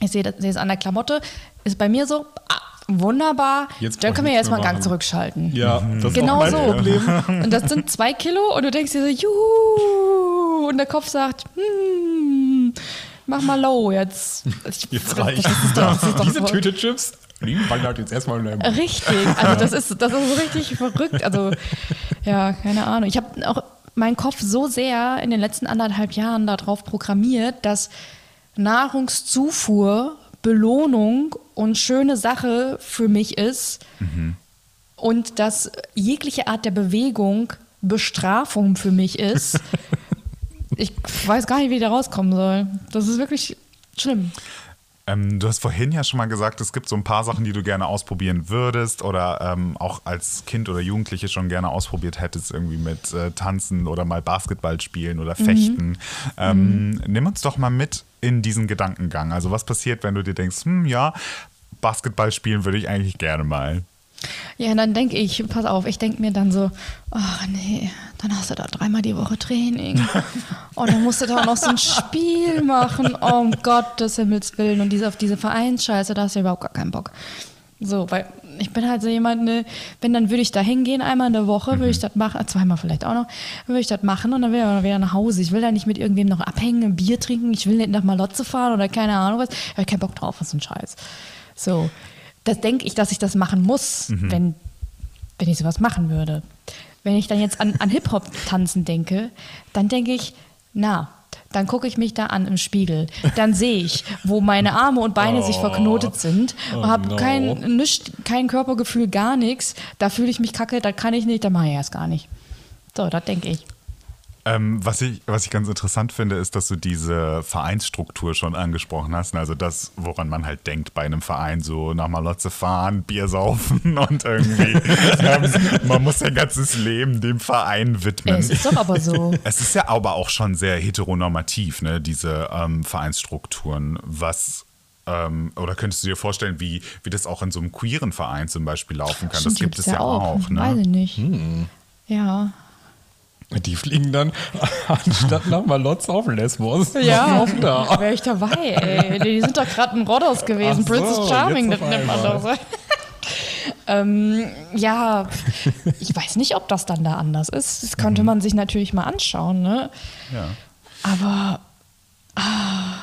ich sehe, das, sehe es an der Klamotte, ist bei mir so, ah, wunderbar, Jetzt dann können wir jetzt mal einen Gang machen. zurückschalten. Ja, das Genau ist mein so. Problem. <laughs> Und das sind zwei Kilo und du denkst dir so, juhu. Und der Kopf sagt, hm, mach mal low jetzt. Ich- <laughs> Jetzt reicht. Das <laughs> Diese Tüte Chips, die wandert jetzt erstmal in deinem Richtig, also das ist, das ist so richtig verrückt. Also, ja, keine Ahnung. Ich habe auch meinen Kopf so sehr in den letzten anderthalb Jahren darauf programmiert, dass Nahrungszufuhr Belohnung und schöne Sache für mich ist und dass jegliche Art der Bewegung Bestrafung für mich ist. <laughs> ich weiß gar nicht, wie ich da rauskommen soll. Das ist wirklich schlimm. Ähm, du hast vorhin ja schon mal gesagt, es gibt so ein paar Sachen, die du gerne ausprobieren würdest oder ähm, auch als Kind oder Jugendliche schon gerne ausprobiert hättest, irgendwie mit äh, Tanzen oder mal Basketball spielen oder Fechten. Ähm, Nimm uns doch mal mit in diesen Gedankengang. Also was passiert, wenn du dir denkst, hm, ja, Basketball spielen würde ich eigentlich gerne mal. Ja, dann denke ich, pass auf, ich denke mir dann so, ach nee, dann hast du da dreimal die Woche Training. Und <laughs> dann musst du da auch noch so ein Spiel machen. Oh, um Gottes Himmels Willen. Und diese, auf diese Vereinsscheiße, da hast du überhaupt gar keinen Bock. So, weil ich bin halt so jemand, ne, wenn dann würde ich da hingehen, einmal in der Woche, würde ich das machen, äh, zweimal vielleicht auch noch, würde ich das machen und dann wäre ich wieder nach Hause. Ich will da nicht mit irgendwem noch abhängen, ein Bier trinken, ich will nicht nach Malotze fahren oder keine Ahnung was. Ich habe keinen Bock drauf, was ein Scheiß. So, das denke ich, dass ich das machen muss, wenn, wenn ich sowas machen würde. Wenn ich dann jetzt an, an Hip-Hop-Tanzen denke, dann denke ich, na, Dann gucke ich mich da an im Spiegel. Dann sehe ich, wo meine Arme und Beine sich verknotet sind. Oh und habe no. kein, nischt, kein Körpergefühl, gar nichts. Da fühle ich mich kacke, da kann ich nicht, da mache ich erst gar nicht. So, das denke ich. Ähm, was, ich, was ich ganz interessant finde, ist, dass du diese Vereinsstruktur schon angesprochen hast. Also das, woran man halt denkt bei einem Verein, so nach Malotze fahren, Bier saufen <laughs> und irgendwie, ähm, man muss sein ganzes Leben dem Verein widmen. Es ist doch aber so. <laughs> Es ist ja aber auch schon sehr heteronormativ, ne, diese ähm, Vereinsstrukturen. Was ähm, oder könntest du dir vorstellen, wie, wie das auch in so einem queeren Verein zum Beispiel laufen kann? Stimmt, das gibt es ja auch. Weiß ne? ich nicht. Ja. Die fliegen dann <laughs> anstatt nach Malotz auf Lesbos. Ja, <laughs> Auf da. wäre ich dabei, ey. Die sind doch gerade in Rhodos gewesen. So, Princess Charming, das nennt man doch <laughs> ähm, ja, ich weiß nicht, ob das dann da anders ist. Das könnte man sich natürlich mal anschauen, ne? Ja. Aber. Ah,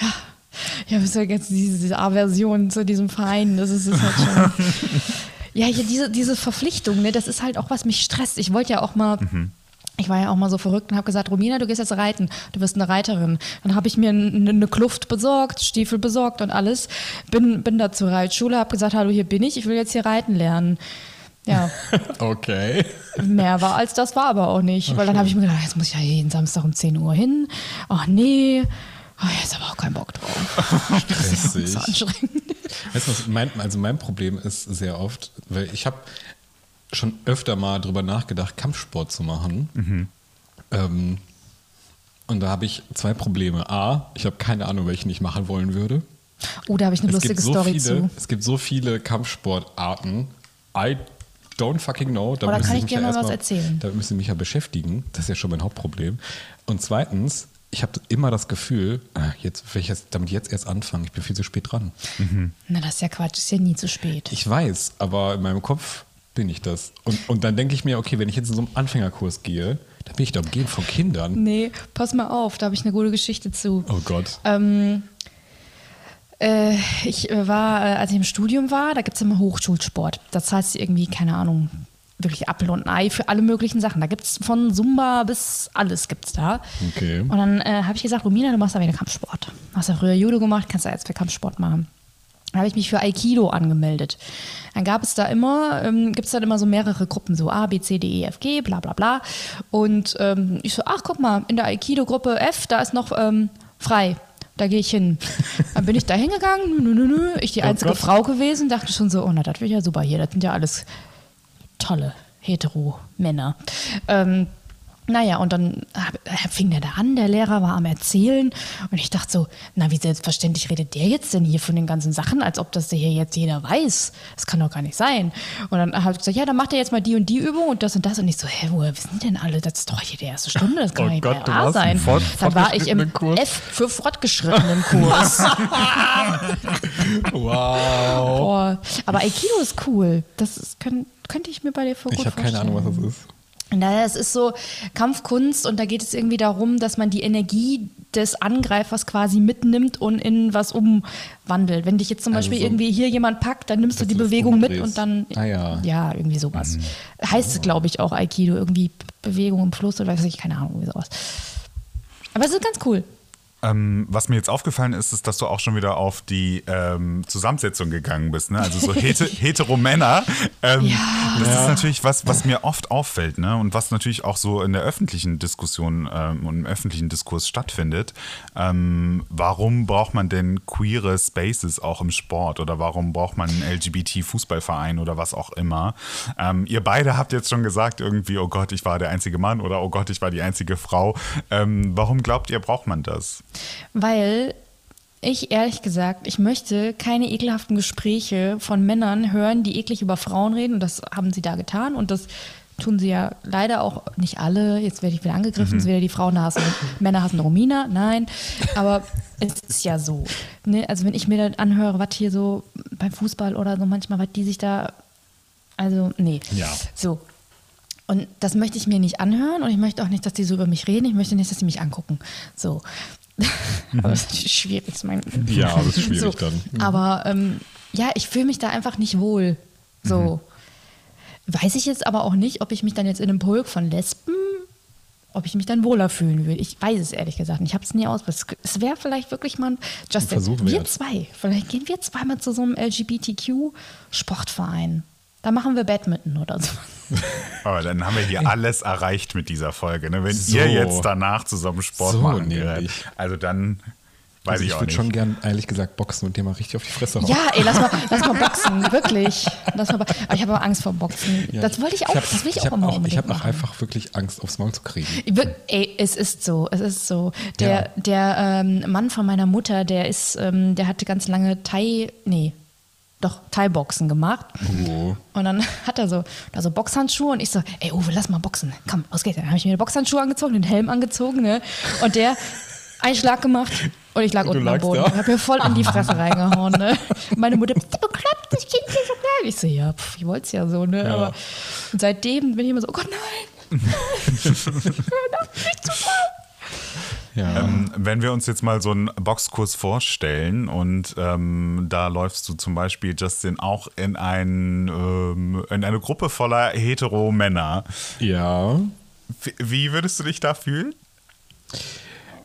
ja. Habe so jetzt diese, diese Aversion zu diesem Verein. Das ist, ist halt schon. ja, hier diese, diese Verpflichtung, ne, das ist halt auch was mich stresst. Ich wollte ja auch mal. Ich war ja auch mal so verrückt und habe gesagt, Romina, du gehst jetzt reiten, du wirst eine Reiterin. Dann habe ich mir eine, eine Kluft besorgt, Stiefel besorgt und alles. Bin, bin da zur Reitschule, habe gesagt, hallo, hier bin ich, ich will jetzt hier reiten lernen. Ja, <laughs> Okay. mehr war als das war aber auch nicht. Weil dann habe ich mir gedacht, jetzt muss ich ja jeden Samstag um 10 Uhr hin. Ach nee, oh, jetzt aber auch keinen Bock drauf. <laughs> Stressig. So anstrengend. Weißt du was, mein, also mein Problem ist sehr oft, weil ich habe schon öfter mal drüber nachgedacht, Kampfsport zu machen. Ähm, und da habe ich zwei Probleme. A, ich habe keine Ahnung, welchen ich machen wollen würde. Oh, da habe ich eine Es lustige so Story viele, zu. es gibt so viele Kampfsportarten. I don't fucking know. Da Oh, da müssen kann ich mich dir ja mal was erstmal- erzählen. Da müssen Sie mich ja beschäftigen. Das ist ja schon mein Hauptproblem. Und zweitens, ich habe immer das Gefühl, ah, jetzt, wenn ich jetzt, damit jetzt erst anfangen, ich bin viel zu spät dran. Na, das ist ja Quatsch, ist ja nie zu spät. Ich weiß, aber in meinem Kopf bin ich das. Und, und dann denke ich mir, okay, wenn ich jetzt in so einen Anfängerkurs gehe, dann bin ich da umgeben von Kindern. Nee, pass mal auf, da habe ich eine gute Geschichte zu. Oh Gott. Ähm, äh, ich äh, war, äh, als ich im Studium war, da gibt es immer Hochschulsport. Das heißt irgendwie, keine Ahnung, wirklich Apfel und Ei für alle möglichen Sachen. Da gibt es von Zumba bis alles gibt's da. Okay. Und dann äh, habe ich gesagt, Romina, du machst da wieder Kampfsport. Hast ja früher Judo gemacht, kannst du jetzt für Kampfsport machen. Da habe ich mich für Aikido angemeldet. Dann gab es da immer, ähm, gibt es dann immer so mehrere Gruppen, so A, B, C, D, E, F, G, bla bla bla. Und ähm, ich so, ach guck mal, in der Aikido-Gruppe F, da ist noch ähm, frei. Da gehe ich hin. <laughs> Dann bin ich da hingegangen, nö, nö, nö, ich die einzige Gott. Frau gewesen, dachte schon so, oh na, das wird ja super hier, das sind ja alles tolle Hetero-Männer. Ähm, naja, und dann hab- fing der da an, der Lehrer war am Erzählen und ich dachte so, na, wie selbstverständlich redet der jetzt denn hier von den ganzen Sachen, als ob das hier jetzt jeder weiß. Das kann doch gar nicht sein. Und dann habe ich gesagt, ja, dann macht er jetzt mal die und die Übung und das und das. Und ich so, hä, woher wissen denn alle? Das ist doch hier die erste Stunde, das kann Oh nicht Gott, wahr warst sein. fort- Dann war ich im Kurs. F für fortgeschrittenen Kurs. <laughs> Wow. Boah. Aber Aikido ist cool. Das ist, könnt, könnte ich mir bei dir vor Ich habe keine Ahnung, was das ist. Naja, es ist so Kampfkunst und da geht es irgendwie darum, dass man die Energie des Angreifers quasi mitnimmt und in was umwandelt. Wenn dich jetzt zum Also Beispiel so- irgendwie hier jemand packt, dann nimmst du die Bewegung mit und dann. Ah ja. Ja, irgendwie sowas. Heißt es, glaube ich, auch Aikido. Irgendwie Bewegung im Fluss oder weiß ich, keine Ahnung, irgendwie sowas. Aber es ist ganz cool. Ähm, was mir jetzt aufgefallen ist, ist, dass du auch schon wieder auf die ähm, Zusammensetzung gegangen bist. Ne? Also so hete, <laughs> hetero Männer. Ähm, Das ist natürlich was, was mir oft auffällt ne? und was natürlich auch so in der öffentlichen Diskussion ähm, und im öffentlichen Diskurs stattfindet. Ähm, warum braucht man denn queere Spaces auch im Sport oder warum braucht man einen LGBT-Fußballverein oder was auch immer? Ähm, ihr beide habt jetzt schon gesagt, irgendwie, oh Gott, ich war der einzige Mann oder oh Gott, ich war die einzige Frau. Ähm, warum glaubt ihr, braucht man das? Weil ich ehrlich gesagt, ich möchte keine ekelhaften Gespräche von Männern hören, die eklig über Frauen reden. Und das haben sie da getan. Und das tun sie ja leider auch nicht alle. Jetzt werde ich wieder angegriffen, es ist wieder die Frauen hassen, Männer hassen Romina. Nein, aber <laughs> es ist ja so. Ne? Also wenn ich mir dann anhöre, was hier so beim Fußball oder so manchmal, was die sich da, also nee. Ja. So. Und das möchte ich mir nicht anhören und ich möchte auch nicht, dass die so über mich reden. Ich möchte nicht, dass sie mich angucken. So. <laughs> Aber das ist schwierig. Ich meine, Ja, das ist <laughs> schwierig so. dann. Aber ähm, ja, ich fühle mich da einfach nicht wohl. So. Weiß ich jetzt aber auch nicht, ob ich mich dann jetzt in einem Pulk von Lesben ob ich mich dann wohler fühlen würde. Ich weiß es ehrlich gesagt. nicht. Ich habe es nie ausprobiert. Es wäre vielleicht wirklich mal ein Justin. Wir wert. zwei. Vielleicht gehen wir zweimal zu so einem LGBTQ-Sportverein. Da machen wir Badminton oder so. <laughs> Aber dann haben wir hier alles erreicht mit dieser Folge. Ne? Wenn So. ihr jetzt danach zusammen Sport So machen könnt, also dann weiß Also ich, ich auch würde nicht. schon gern, ehrlich gesagt, boxen und dir mal richtig auf die Fresse hauen. Ja, ey, lass mal, lass mal boxen, wirklich. Lass mal, aber ich habe aber Angst vor Boxen. Ja, das wollte ich auch, hab- das will ich, hab auch immer auch, Ich habe auch einfach wirklich Angst, aufs Maul zu kriegen. Ich würd- Ey, es ist so, es ist so. Der, Ja. der ähm, Mann von meiner Mutter, der ist, ähm, der hatte ganz lange Thai, nee, doch Thai-Boxen gemacht. Oh. Und dann <laughs> hat er so, da so Boxhandschuhe und ich so, ey Uwe, lass mal boxen. Komm, los geht's. Dann habe ich mir die Boxhandschuhe angezogen, den Helm angezogen, ne? Und der <laughs> einen Schlag gemacht und ich lag Du unten am Boden. da? Ich habe mir voll in die Fresse <laughs> reingehauen, ne? Meine Mutter, bist du bekloppt, das Kind ist so klein. Ich so, ja, pf, ich wollte es ja so, ne? Ja. Aber und seitdem bin ich immer so, oh Gott, nein. Ja. Ähm, wenn wir uns jetzt mal so einen Boxkurs vorstellen und ähm, da läufst du zum Beispiel, Justin, auch in, ein, ähm, in eine Gruppe voller hetero-Männer. ja. Wie- Wie würdest du dich da fühlen?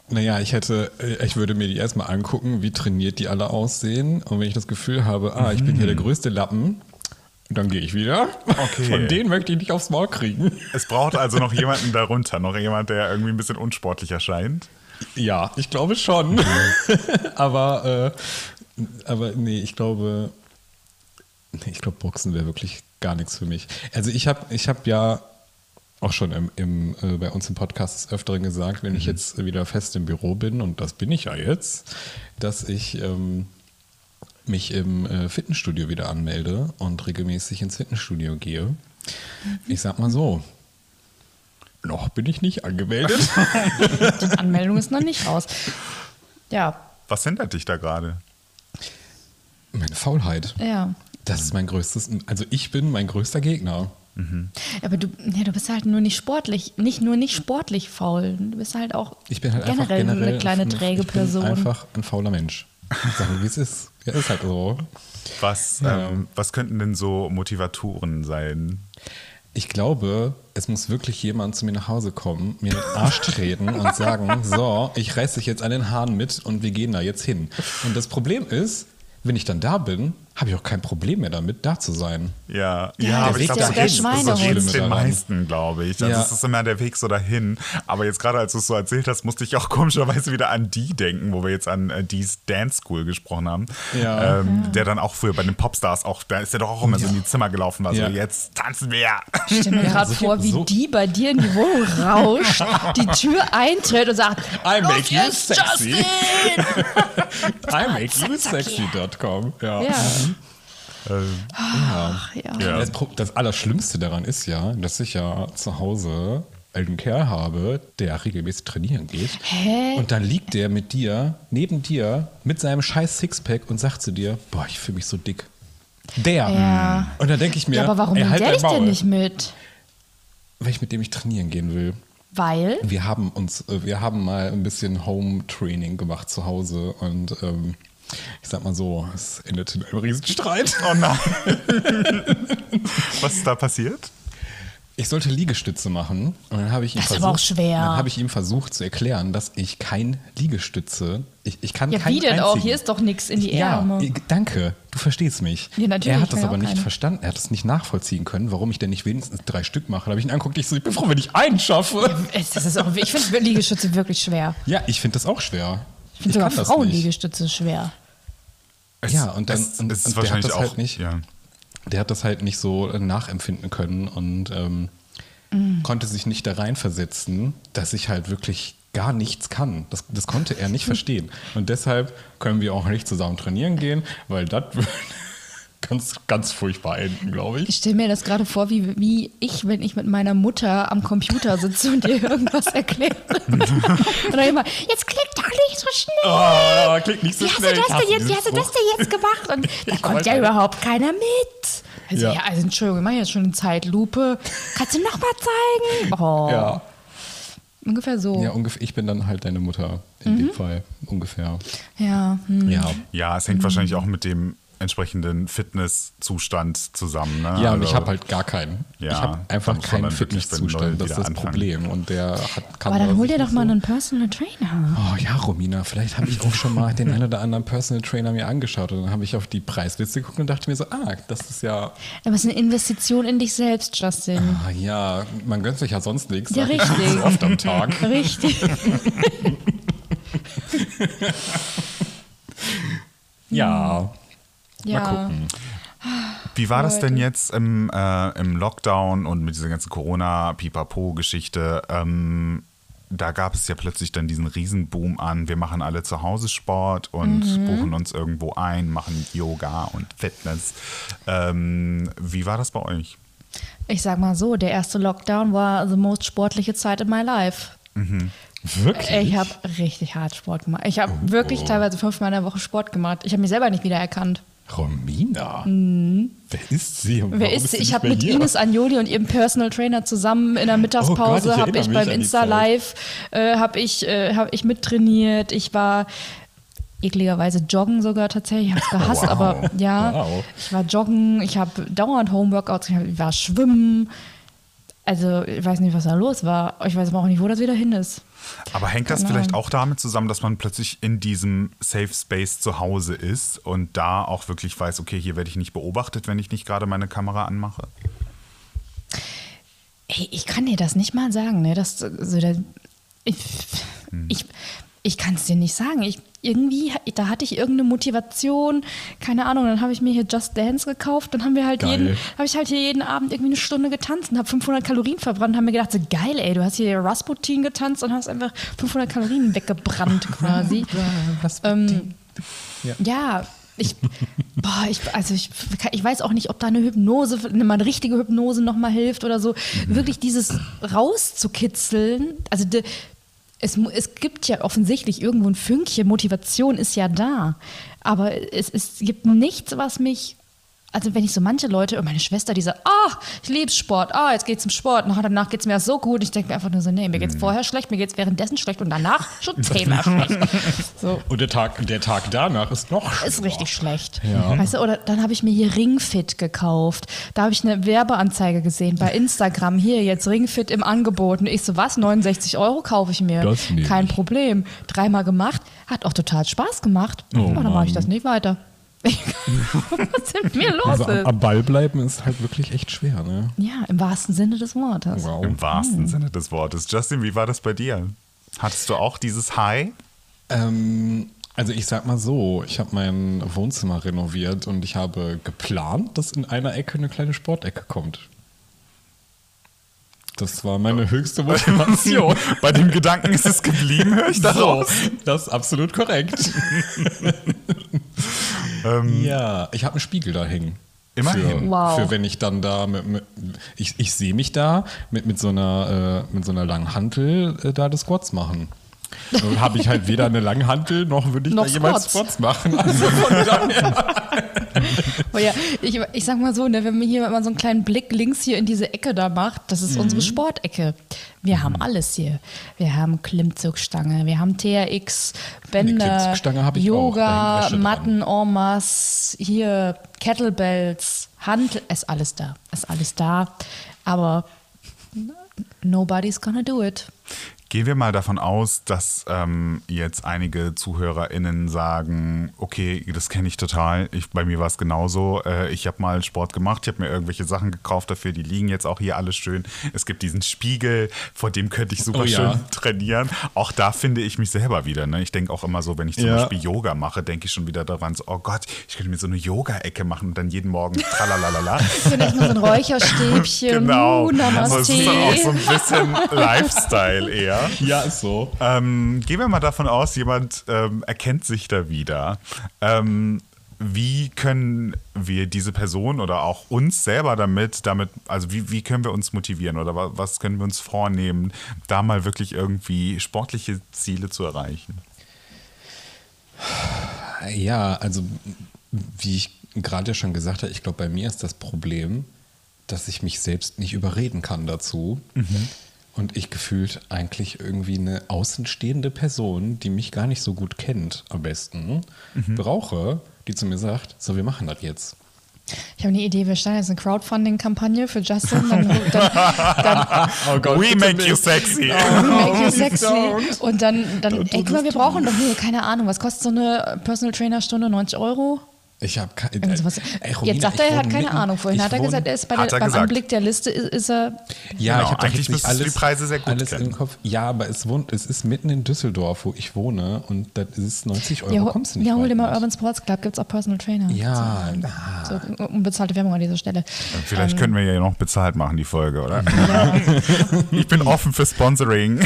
Naja, ich hätte, äh, ich würde mir die erstmal angucken, wie trainiert die alle aussehen. Und wenn ich das Gefühl habe, ah, ich bin hier der größte Lappen, dann gehe ich wieder. Okay. Von denen möchte ich nicht aufs Maul kriegen. Es braucht also noch jemanden darunter, noch jemand, der irgendwie ein bisschen unsportlich erscheint. Ja, ich glaube schon. <laughs> aber, äh, aber nee, ich glaube, ich glaube, Boxen wäre wirklich gar nichts für mich. Also ich habe ich hab ja auch schon im, im, äh, bei uns im Podcast des Öfteren gesagt, wenn ich jetzt wieder fest im Büro bin, und das bin ich ja jetzt, dass ich ähm, mich im äh, Fitnessstudio wieder anmelde und regelmäßig ins Fitnessstudio gehe. Ich sag mal so, noch bin ich nicht angemeldet. <laughs> Die Anmeldung ist noch nicht raus. Ja, Was hindert dich da gerade? Meine Faulheit. ja. Das ist mein größtes, also ich bin mein größter Gegner. Aber du, ja, du bist halt nur nicht sportlich, nicht nur nicht sportlich faul. Du bist halt auch Ich bin halt generell, einfach generell eine kleine ein- träge ich bin Person. einfach ein fauler Mensch. Sagen, wie es ist. Ja, ist halt so. Was, Ja. ähm, was könnten denn so Motivatoren sein? Ich glaube, es muss wirklich jemand zu mir nach Hause kommen, mir den Arsch treten und sagen, so, ich reiß dich jetzt an den Haaren mit und wir gehen da jetzt hin. Und das Problem ist, wenn ich dann da bin, habe ich auch kein Problem mehr damit, da zu sein. Ja, Ja, ja, das aber ich ist glaube, so Schweinehund. geht's den meisten, glaube ich. Also Ja. es ist immer der Weg so dahin. Aber jetzt gerade, als du es so erzählt hast, musste ich auch <laughs> komischerweise wieder an die denken, wo wir jetzt an äh, Dee's Dance School gesprochen haben. Ja. Ähm, Der dann auch früher bei den Popstars auch, da ist der doch auch immer so in die Zimmer gelaufen, war Ja. so, jetzt tanzen wir. Ich stelle mir gerade vor, wie so- die bei dir in die Wohnung rauscht, <laughs> die Tür eintritt und sagt, I "Los make you sexy." <laughs> I make you sexy.com. Ja. Ja, ja. ja. Ja. Das, das Allerschlimmste daran ist ja, dass ich ja zu Hause einen Kerl habe, der regelmäßig trainieren geht. Hä? Und dann liegt der mit dir, neben dir, mit seinem scheiß Sixpack und sagt zu dir, boah, ich fühle mich so dick. Der. Ja. Und dann denke ich mir, ja, aber warum ey, nimmt halt der dein dich denn nicht mit? Weil ich mit dem nicht trainieren gehen will. Weil? Wir haben uns, äh, wir haben mal ein bisschen Home-Training gemacht zu Hause und ähm, ich sag mal so, es endete in einem Riesenstreit. Oh nein. Was ist da passiert? Ich sollte Liegestütze machen und dann habe ich ihm Das ist versucht, aber auch schwer. Dann habe ich ihm versucht zu erklären, dass ich kein Liegestütze, ich, ich kann Ja, keinen wie denn auch? einzigen- Hier ist doch nichts in die ja, Ärmel. ich- danke, du verstehst mich. Ja, natürlich, Er hat das aber auch nicht keine. verstanden, er hat es nicht nachvollziehen können, warum ich denn nicht wenigstens drei Stück mache. Da habe ich ihn angeguckt, ich so, ich bin froh, wenn ich einen schaffe. Es- Das ist auch, ich finde Liegestütze wirklich schwer. Ja, ich finde das auch schwer. Ich finde sogar. Frauenliegestütze schwer. Es, Ja, und dann- es, und- es ist und der hat das auch halt nicht. Ja. Der hat das halt nicht so äh, nachempfinden können und ähm, Mm. konnte sich nicht da reinversetzen, dass ich halt wirklich gar nichts kann. Das, das konnte er nicht <laughs> verstehen. Und deshalb können wir auch nicht zusammen trainieren gehen, weil das <laughs> würde ganz, ganz furchtbar enden, glaube Ich ich. stelle mir das gerade vor, wie, wie ich, wenn ich mit meiner Mutter am Computer sitze und ihr irgendwas erkläre. <laughs> und dann immer, jetzt klick doch nicht so schnell. Oh, klick nicht so Wie hast, du schnell. das denn jetzt, wie hast du das denn jetzt <laughs> gemacht? Und da kommt ja nicht. überhaupt keiner mit. Also, Ja. ja. also Entschuldigung, ich mache jetzt schon eine Zeitlupe. Kannst du noch mal zeigen? <laughs> Oh, Ja. ungefähr so. ja, ungefähr. Ich bin dann halt deine Mutter in Mhm. dem Fall. Ungefähr. Ja, hm. Ja. Ja, es hängt Mhm. wahrscheinlich auch mit dem entsprechenden Fitnesszustand zusammen. Ne? Ja, und Also- ich habe halt gar keinen. Ja, ich habe einfach keinen Fitnesszustand. Das ist das anfangen. Problem. Und der hat kann Aber dann da hol dir doch nicht mal so- einen Personal Trainer. Oh ja, Romina, vielleicht habe ich auch schon mal den einen oder anderen Personal Trainer mir angeschaut und dann habe ich auf die Preisliste geguckt und dachte mir so, ah, das ist ja, Aber es ist eine Investition in dich selbst, Justin. ah, ja, man gönnt sich ja sonst nichts. Ja, sag ich richtig. So oft am Tag. <laughs> Richtig. <laughs> Ja, Ja. mal gucken. Wie war das denn Leute. jetzt im, äh, im Lockdown und mit dieser ganzen Corona-Pipapo-Geschichte? Ähm, da gab es ja plötzlich dann diesen Riesenboom an. Wir machen alle zu Hause Sport und buchen uns irgendwo ein, machen Yoga und Fitness. Ähm, wie war das bei euch? Ich sag mal so, der erste Lockdown war the most sportliche Zeit in my life. Wirklich? Ich habe richtig hart Sport gemacht. Ich habe wirklich teilweise fünfmal in der Woche Sport gemacht. Ich habe mich selber nicht wiedererkannt. Romina? Wer ist sie? Mhm. Wer ist sie? Ich habe mit hier? Ines Anjoli und ihrem Personal Trainer zusammen in der Oh Mittagspause ich habe ich beim Insta. Live äh, habe ich äh, habe ich mittrainiert. Ich war ekligerweise joggen sogar tatsächlich. Ich habe es <laughs> gehasst, Wow. aber ja, Wow. ich war joggen. Ich habe dauernd Homeworkouts. Ich war schwimmen. Also ich weiß nicht, was da los war. Ich weiß aber auch nicht, wo das wieder hin ist. Aber hängt das Keine vielleicht auch damit zusammen, dass man plötzlich in diesem Safe Space zu Hause ist und da auch wirklich weiß, okay, hier werde ich nicht beobachtet, wenn ich nicht gerade meine Kamera anmache? Ey, ich kann dir das nicht mal sagen, ne? Das, so der, ich ich, ich kann es dir nicht sagen. Ich, irgendwie, da hatte ich irgendeine Motivation, keine Ahnung, dann habe ich mir hier Just Dance gekauft, dann haben wir halt Geil. jeden, habe ich halt hier jeden Abend irgendwie eine Stunde getanzt und habe 500 Kalorien verbrannt und habe mir gedacht, so geil, ey, du hast hier Rasputin getanzt und hast einfach 500 Kalorien weggebrannt <laughs> quasi. ähm, Ja. ja, ich, boah, ich, also ich, ich weiß auch nicht, ob da eine Hypnose, eine eine richtige Hypnose nochmal hilft oder so. Wirklich dieses rauszukitzeln, also de, es, es gibt ja offensichtlich irgendwo ein Fünkchen, Motivation ist ja da. Aber es, es gibt nichts, was mich. Also wenn ich so manche Leute, und meine Schwester, die sagt, ah, ich liebe Sport, ah, jetzt geht's zum Sport, und danach geht's mir so gut. Ich denke mir einfach nur so, nee, mir geht's vorher schlecht, mir geht's währenddessen schlecht und danach schon zehnmal schlecht. <laughs> So. Und der Tag, der Tag danach ist noch Ist schlimmer. richtig schlecht. Ja. Weißt du, oder dann habe ich mir hier Ringfit gekauft. Da habe ich eine Werbeanzeige gesehen bei Instagram. Hier jetzt Ringfit im Angebot. Und ich so, was? 69 Euro kaufe ich mir. Das Kein ich. Problem. Dreimal gemacht. Hat auch total Spaß gemacht. Oh Aber dann mache ich das nicht weiter. <laughs> was ist mit mir los? Also am, am Ball bleiben ist halt wirklich echt schwer, ne? Ja, im wahrsten Sinne des Wortes. Wow. Im wahrsten Sinne des Wortes. Justin, wie war das bei dir? Hattest du auch dieses High? Ähm, also ich sag mal so, ich habe mein Wohnzimmer renoviert und ich habe geplant, dass in einer Ecke eine kleine Sportecke kommt. Das war meine höchste Motivation. <laughs> Bei dem Gedanken ist es geblieben, höre ich so, daraus. das ist absolut korrekt. <laughs> ja, ich habe einen Spiegel da hängen. Immerhin. Für, Wow. für wenn ich dann da mit, mit ich, ich sehe mich da mit, mit so einer äh, mit so einer langen Hantel äh, da das Squats machen. Dann habe ich halt weder eine lange Hantel noch würde ich Noch da jemals Squats. Squats machen. Also von daher. <laughs> Aber ja, ich, ich sag mal so, ne, wenn man hier mal so einen kleinen Blick links hier in diese Ecke da macht, das ist unsere Mhm. Sportecke. Wir haben alles hier. Wir haben Klimmzugstange, wir haben TRX, Bänder, Yoga. Matten, en masse, hier Kettlebells, Hand, ist alles da. Ist alles da. Aber nobody's gonna do it. Gehen wir mal davon aus, dass ähm, jetzt einige ZuhörerInnen sagen, okay, das kenne ich total. Ich, bei mir war es genauso. Äh, ich habe mal Sport gemacht, ich habe mir irgendwelche Sachen gekauft dafür, die liegen jetzt auch hier alle schön. Es gibt diesen Spiegel, vor dem könnte ich super Oh ja. schön trainieren. Auch da finde ich mich selber wieder. Ne? Ich denke auch immer so, wenn ich zum Ja. Beispiel Yoga mache, denke ich schon wieder daran, so, oh Gott, ich könnte mir so eine Yoga-Ecke machen und dann jeden Morgen tralalala. <laughs> Vielleicht mal so ein Räucherstäbchen. genau. Also Namaste. es ist dann auch so ein bisschen Lifestyle eher. Ja, ist so. Ähm, gehen wir mal davon aus, jemand ähm, erkennt sich da wieder. Ähm, wie können wir diese Person oder auch uns selber damit, damit, also wie, wie können wir uns motivieren oder wa- was können wir uns vornehmen, da mal wirklich irgendwie sportliche Ziele zu erreichen? Ja, also wie ich gerade ja schon gesagt habe, ich glaube, bei mir ist das Problem, dass ich mich selbst nicht überreden kann dazu. Und ich gefühlt eigentlich irgendwie eine außenstehende Person, die mich gar nicht so gut kennt, am besten, brauche, die zu mir sagt, so, wir machen das jetzt. Ich habe eine Idee, wir starten jetzt eine Crowdfunding-Kampagne für Justin. Dann, dann, dann <laughs> Oh Gott, We make you sexy. we make you Oh, sexy. Und dann, dann ey, guck mal, wir brauchen doch hier, keine Ahnung, was kostet so eine Personal Trainer Stunde? 90 Euro? Ich habe keine Romina, Jetzt sagt er, er hat keine mitten- Ahnung. Vorhin hat er wohne- gesagt, er ist bei der, er beim gesagt. Anblick der Liste ist, ist er. Ja, Genau, ich habe eigentlich müsstest alles, die Preise sehr gut alles kennen. im Kopf. Ja, aber es, wohnt, es ist mitten in Düsseldorf, wo ich wohne und das ist 90 Euro. Ja, kommst du nicht ja hol dir mal. Urban Sports Club, gibt es auch Personal Trainer. Ja, na. So, unbezahlte Werbung an dieser Stelle. Vielleicht können wir ja noch bezahlt machen, die Folge, oder? <laughs> ich bin offen für Sponsoring.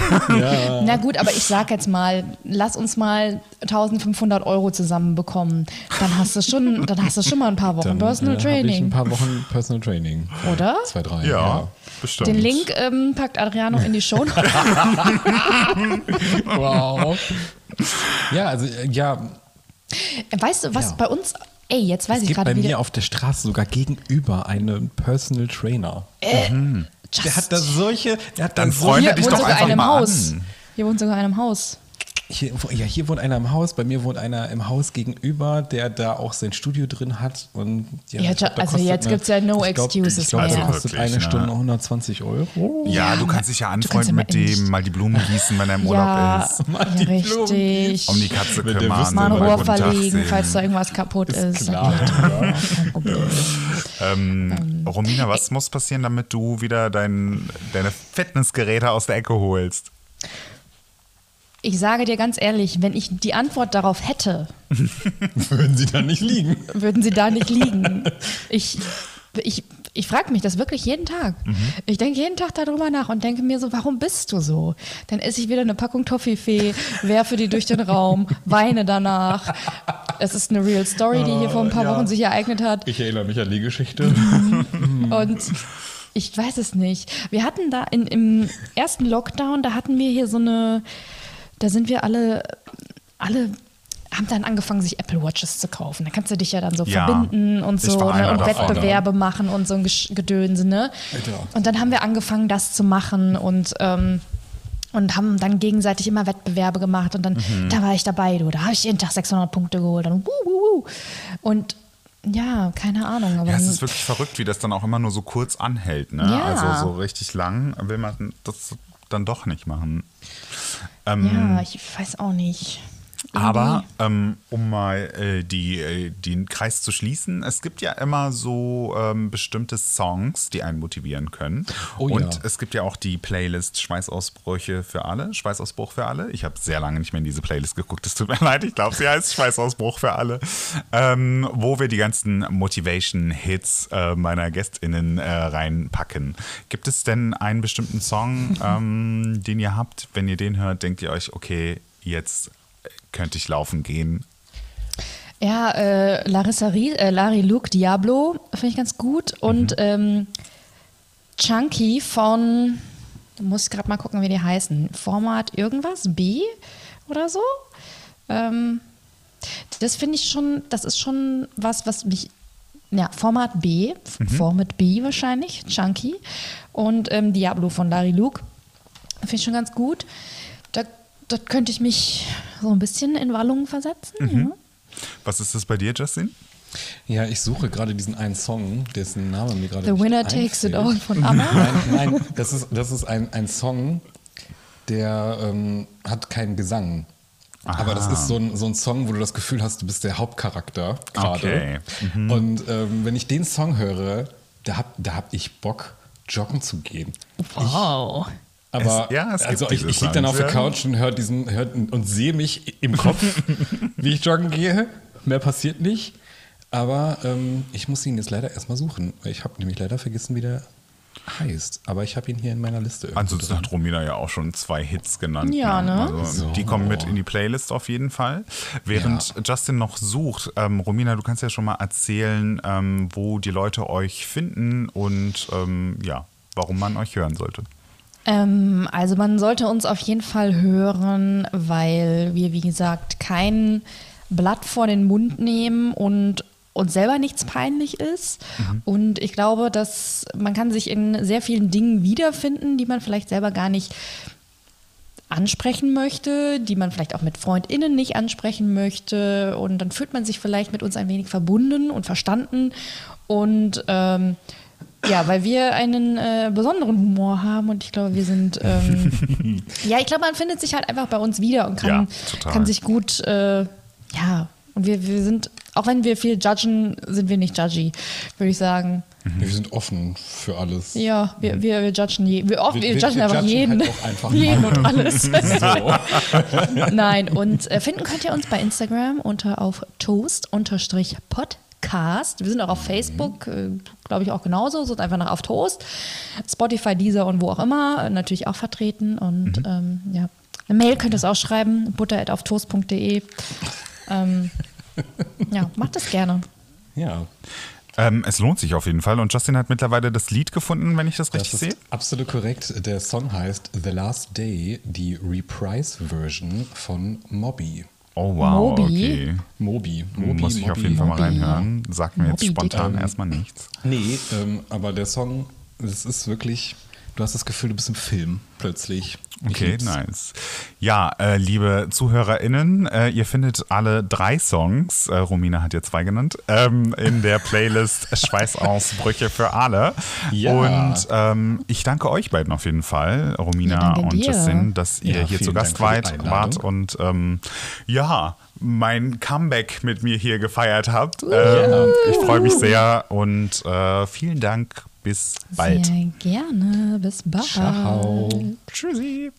Na gut, aber ich sag jetzt mal, lass uns mal 1500 Euro zusammenbekommen. Dann hast du schon, dann hast du schon mal ein paar Wochen Dann, Personal äh, hab Ich ein Training. paar Wochen Personal Training. Oder? Zwei, drei. Ja, bestimmt. Den Link ähm, packt Adriano in die Show. <laughs> Wow. ja, also äh, ja, weißt du, was Ja. bei uns. Ey, jetzt weiß es ich gibt bei gerade mir auf der Straße sogar gegenüber einen Personal Trainer. Just, Der hat da solche, der hat Dann da so, freunde hier dich doch einfach mal Haus. an. Hier wohnt sogar einer im Haus. Hier, ja, hier wohnt einer im Haus, bei mir wohnt einer im Haus gegenüber, der da auch sein Studio drin hat. Und ja, Ja, glaub, also kostet jetzt gibt's ja no ich glaub, excuses ich glaub, Also kostet wirklich, eine ne? Stunde 120 Euro. Ja, Ja, du kannst dich ja anfreunden ja mit dem, mal die Blumen gießen, wenn er im Urlaub Ja, ist. <laughs> ja, richtig. Um die Katze kümmern. Mal ein Rohr verlegen, falls da irgendwas kaputt ist. klar. Ja, kein Problem. <laughs> Ähm, Romina, was muss passieren, damit du wieder dein, deine Fitnessgeräte aus der Ecke holst? Ich sage dir ganz ehrlich, wenn ich die Antwort darauf hätte, <laughs> Würden sie da nicht liegen. würden sie da nicht liegen. <laughs> Ich, ich, ich frage mich das wirklich jeden Tag. Ich denke jeden Tag darüber nach und denke mir so, warum bist du so? Dann esse ich wieder eine Packung Toffifee, werfe die durch den Raum, <laughs> weine danach. Es ist eine real Story, die hier vor ein paar ja. Wochen sich ereignet hat. Ich erinnere mich an die Geschichte. Und ich weiß es nicht. Wir hatten da in, im ersten Lockdown, da hatten wir hier so eine, da sind wir alle, alle haben dann angefangen, sich Apple Watches zu kaufen. Da kannst du dich ja dann so Ja, verbinden und so ne, und davon. Wettbewerbe machen und so ein Gedönse. Ne? Und dann haben wir angefangen, das zu machen und ähm, und haben dann gegenseitig immer Wettbewerbe gemacht und dann, Mhm. da war ich dabei, du, da habe ich jeden Tag 600 Punkte geholt und wuh, wuh, wuh. Und ja, keine Ahnung. Aber Ja, es ist wirklich verrückt, wie das dann auch immer nur so kurz anhält. Ne? Ja. Also so richtig lang will man das dann doch nicht machen. Ähm, ja, ich weiß auch nicht. Aber ähm, um mal äh, die, äh, den Kreis zu schließen, es gibt ja immer so ähm, bestimmte Songs, die einen motivieren können. Oh ja. Und es gibt ja auch die Playlist Schweißausbrüche für alle, Schweißausbruch für alle. Ich habe sehr lange nicht mehr in diese Playlist geguckt, es tut mir <laughs> leid, ich glaube, sie heißt Schweißausbruch für alle, ähm, wo wir die ganzen Motivation-Hits äh, meiner GästInnen äh, reinpacken. Gibt es denn einen bestimmten Song, <laughs> ähm, den ihr habt? Wenn ihr den hört, denkt ihr euch, okay, jetzt könnte ich laufen gehen. Ja, äh, Larissa Rie, äh, Lari Luke Diablo finde ich ganz gut. Und ähm, Chunky von, da muss ich gerade mal gucken, wie die heißen. Format irgendwas? B oder so? Ähm, das finde ich schon, das ist schon was, was mich. Ja, Format B, Format B wahrscheinlich, Chunky. Und ähm, Diablo von Larry Luke. Finde ich schon ganz gut. Da, da könnte ich mich so ein bisschen in Wallungen versetzen. Ja. Was ist das bei dir, Justin? Ja, ich suche gerade diesen einen Song, dessen Name mir gerade The nicht Winner Takes It einfällt. All von <laughs> Anna. Nein, nein, das ist, das ist ein, ein Song, der ähm, hat keinen Gesang. Aber das ist so ein, so ein Song, wo du das Gefühl hast, du bist der Hauptcharakter gerade. Okay. Und ähm, wenn ich den Song höre, da hab, da hab ich Bock, joggen zu gehen. Wow. Aber Es- ja, es also ich, ich liege dann auf der ja. Couch und höre diesen hör, und sehe mich im Kopf, <laughs> wie ich joggen gehe. Mehr passiert nicht. Aber ähm, ich muss ihn jetzt leider erstmal suchen. Ich habe nämlich leider vergessen, wie der heißt. Aber ich habe ihn hier in meiner Liste. Ansonsten drin. hat Romina ja auch schon zwei Hits genannt. Ja, ne? Also, So. Die kommen mit in die Playlist auf jeden Fall. Während Justin noch sucht, ähm, Romina, du kannst ja schon mal erzählen, ähm, wo die Leute euch finden und ähm, ja, warum man euch hören sollte. Ähm, also man sollte uns auf jeden Fall hören, weil wir, wie gesagt, kein Blatt vor den Mund nehmen und uns selber nichts peinlich ist. Und ich glaube, dass man kann sich in sehr vielen Dingen wiederfinden, die man vielleicht selber gar nicht ansprechen möchte, die man vielleicht auch mit FreundInnen nicht ansprechen möchte. Und dann fühlt man sich vielleicht mit uns ein wenig verbunden und verstanden. Und ähm, ja, weil wir einen äh, besonderen Humor haben und ich glaube, wir sind. Ähm, <laughs> ja, ich glaube, man findet sich halt einfach bei uns wieder und kann, Ja, kann sich gut. Äh, ja, und wir, wir sind, auch wenn wir viel judgen, sind wir nicht judgy, würde ich sagen. Wir sind offen für alles. Ja, wir, wir, wir judgen je, wir, oft, wir, Wir- judgen wir einfach judgen jeden. halt auch einfach <laughs> jeden und alles. <laughs> Nein, und äh, finden könnt ihr uns bei Instagram unter auf Toast-Podcast. Wir sind auch auf Facebook, äh, glaube ich auch genauso, so einfach nach auf Toast. Spotify, Deezer und wo auch immer, äh, natürlich auch vertreten. Und ähm, ja, eine Mail könnt ihr es auch schreiben, butter.auftoast.de. Ähm, ja, macht das gerne. Ja, Ähm, es lohnt sich auf jeden Fall. Und Justin hat mittlerweile das Lied gefunden, wenn ich das das richtig ist sehe. absolut korrekt. Der Song heißt The Last Day, die Reprise-Version von Moby. Oh wow, Moby? okay. Moby. Moby Muss ich auf Moby. jeden Fall mal reinhören. Sagt mir jetzt Moby spontan erstmal nichts. Nee, ähm, aber der Song, es ist wirklich, du hast das Gefühl, du bist im Film plötzlich. Ich Okay, lieb's. nice. Ja, äh, liebe ZuhörerInnen, äh, ihr findet alle drei Songs, äh, Romina hat ja zwei genannt, ähm, in der Playlist <laughs> Schweißausbrüche für alle. Ja. Und ähm, ich danke euch beiden auf jeden Fall, Romina Ja, und dir. Justin, dass ihr Ja, hier zu Gast wart und ähm, ja, mein Comeback mit mir hier gefeiert habt. Ähm, ich freue mich sehr und äh, vielen Dank. Bis bald. Sehr gerne. Bis bald. Ciao. Tschüssi.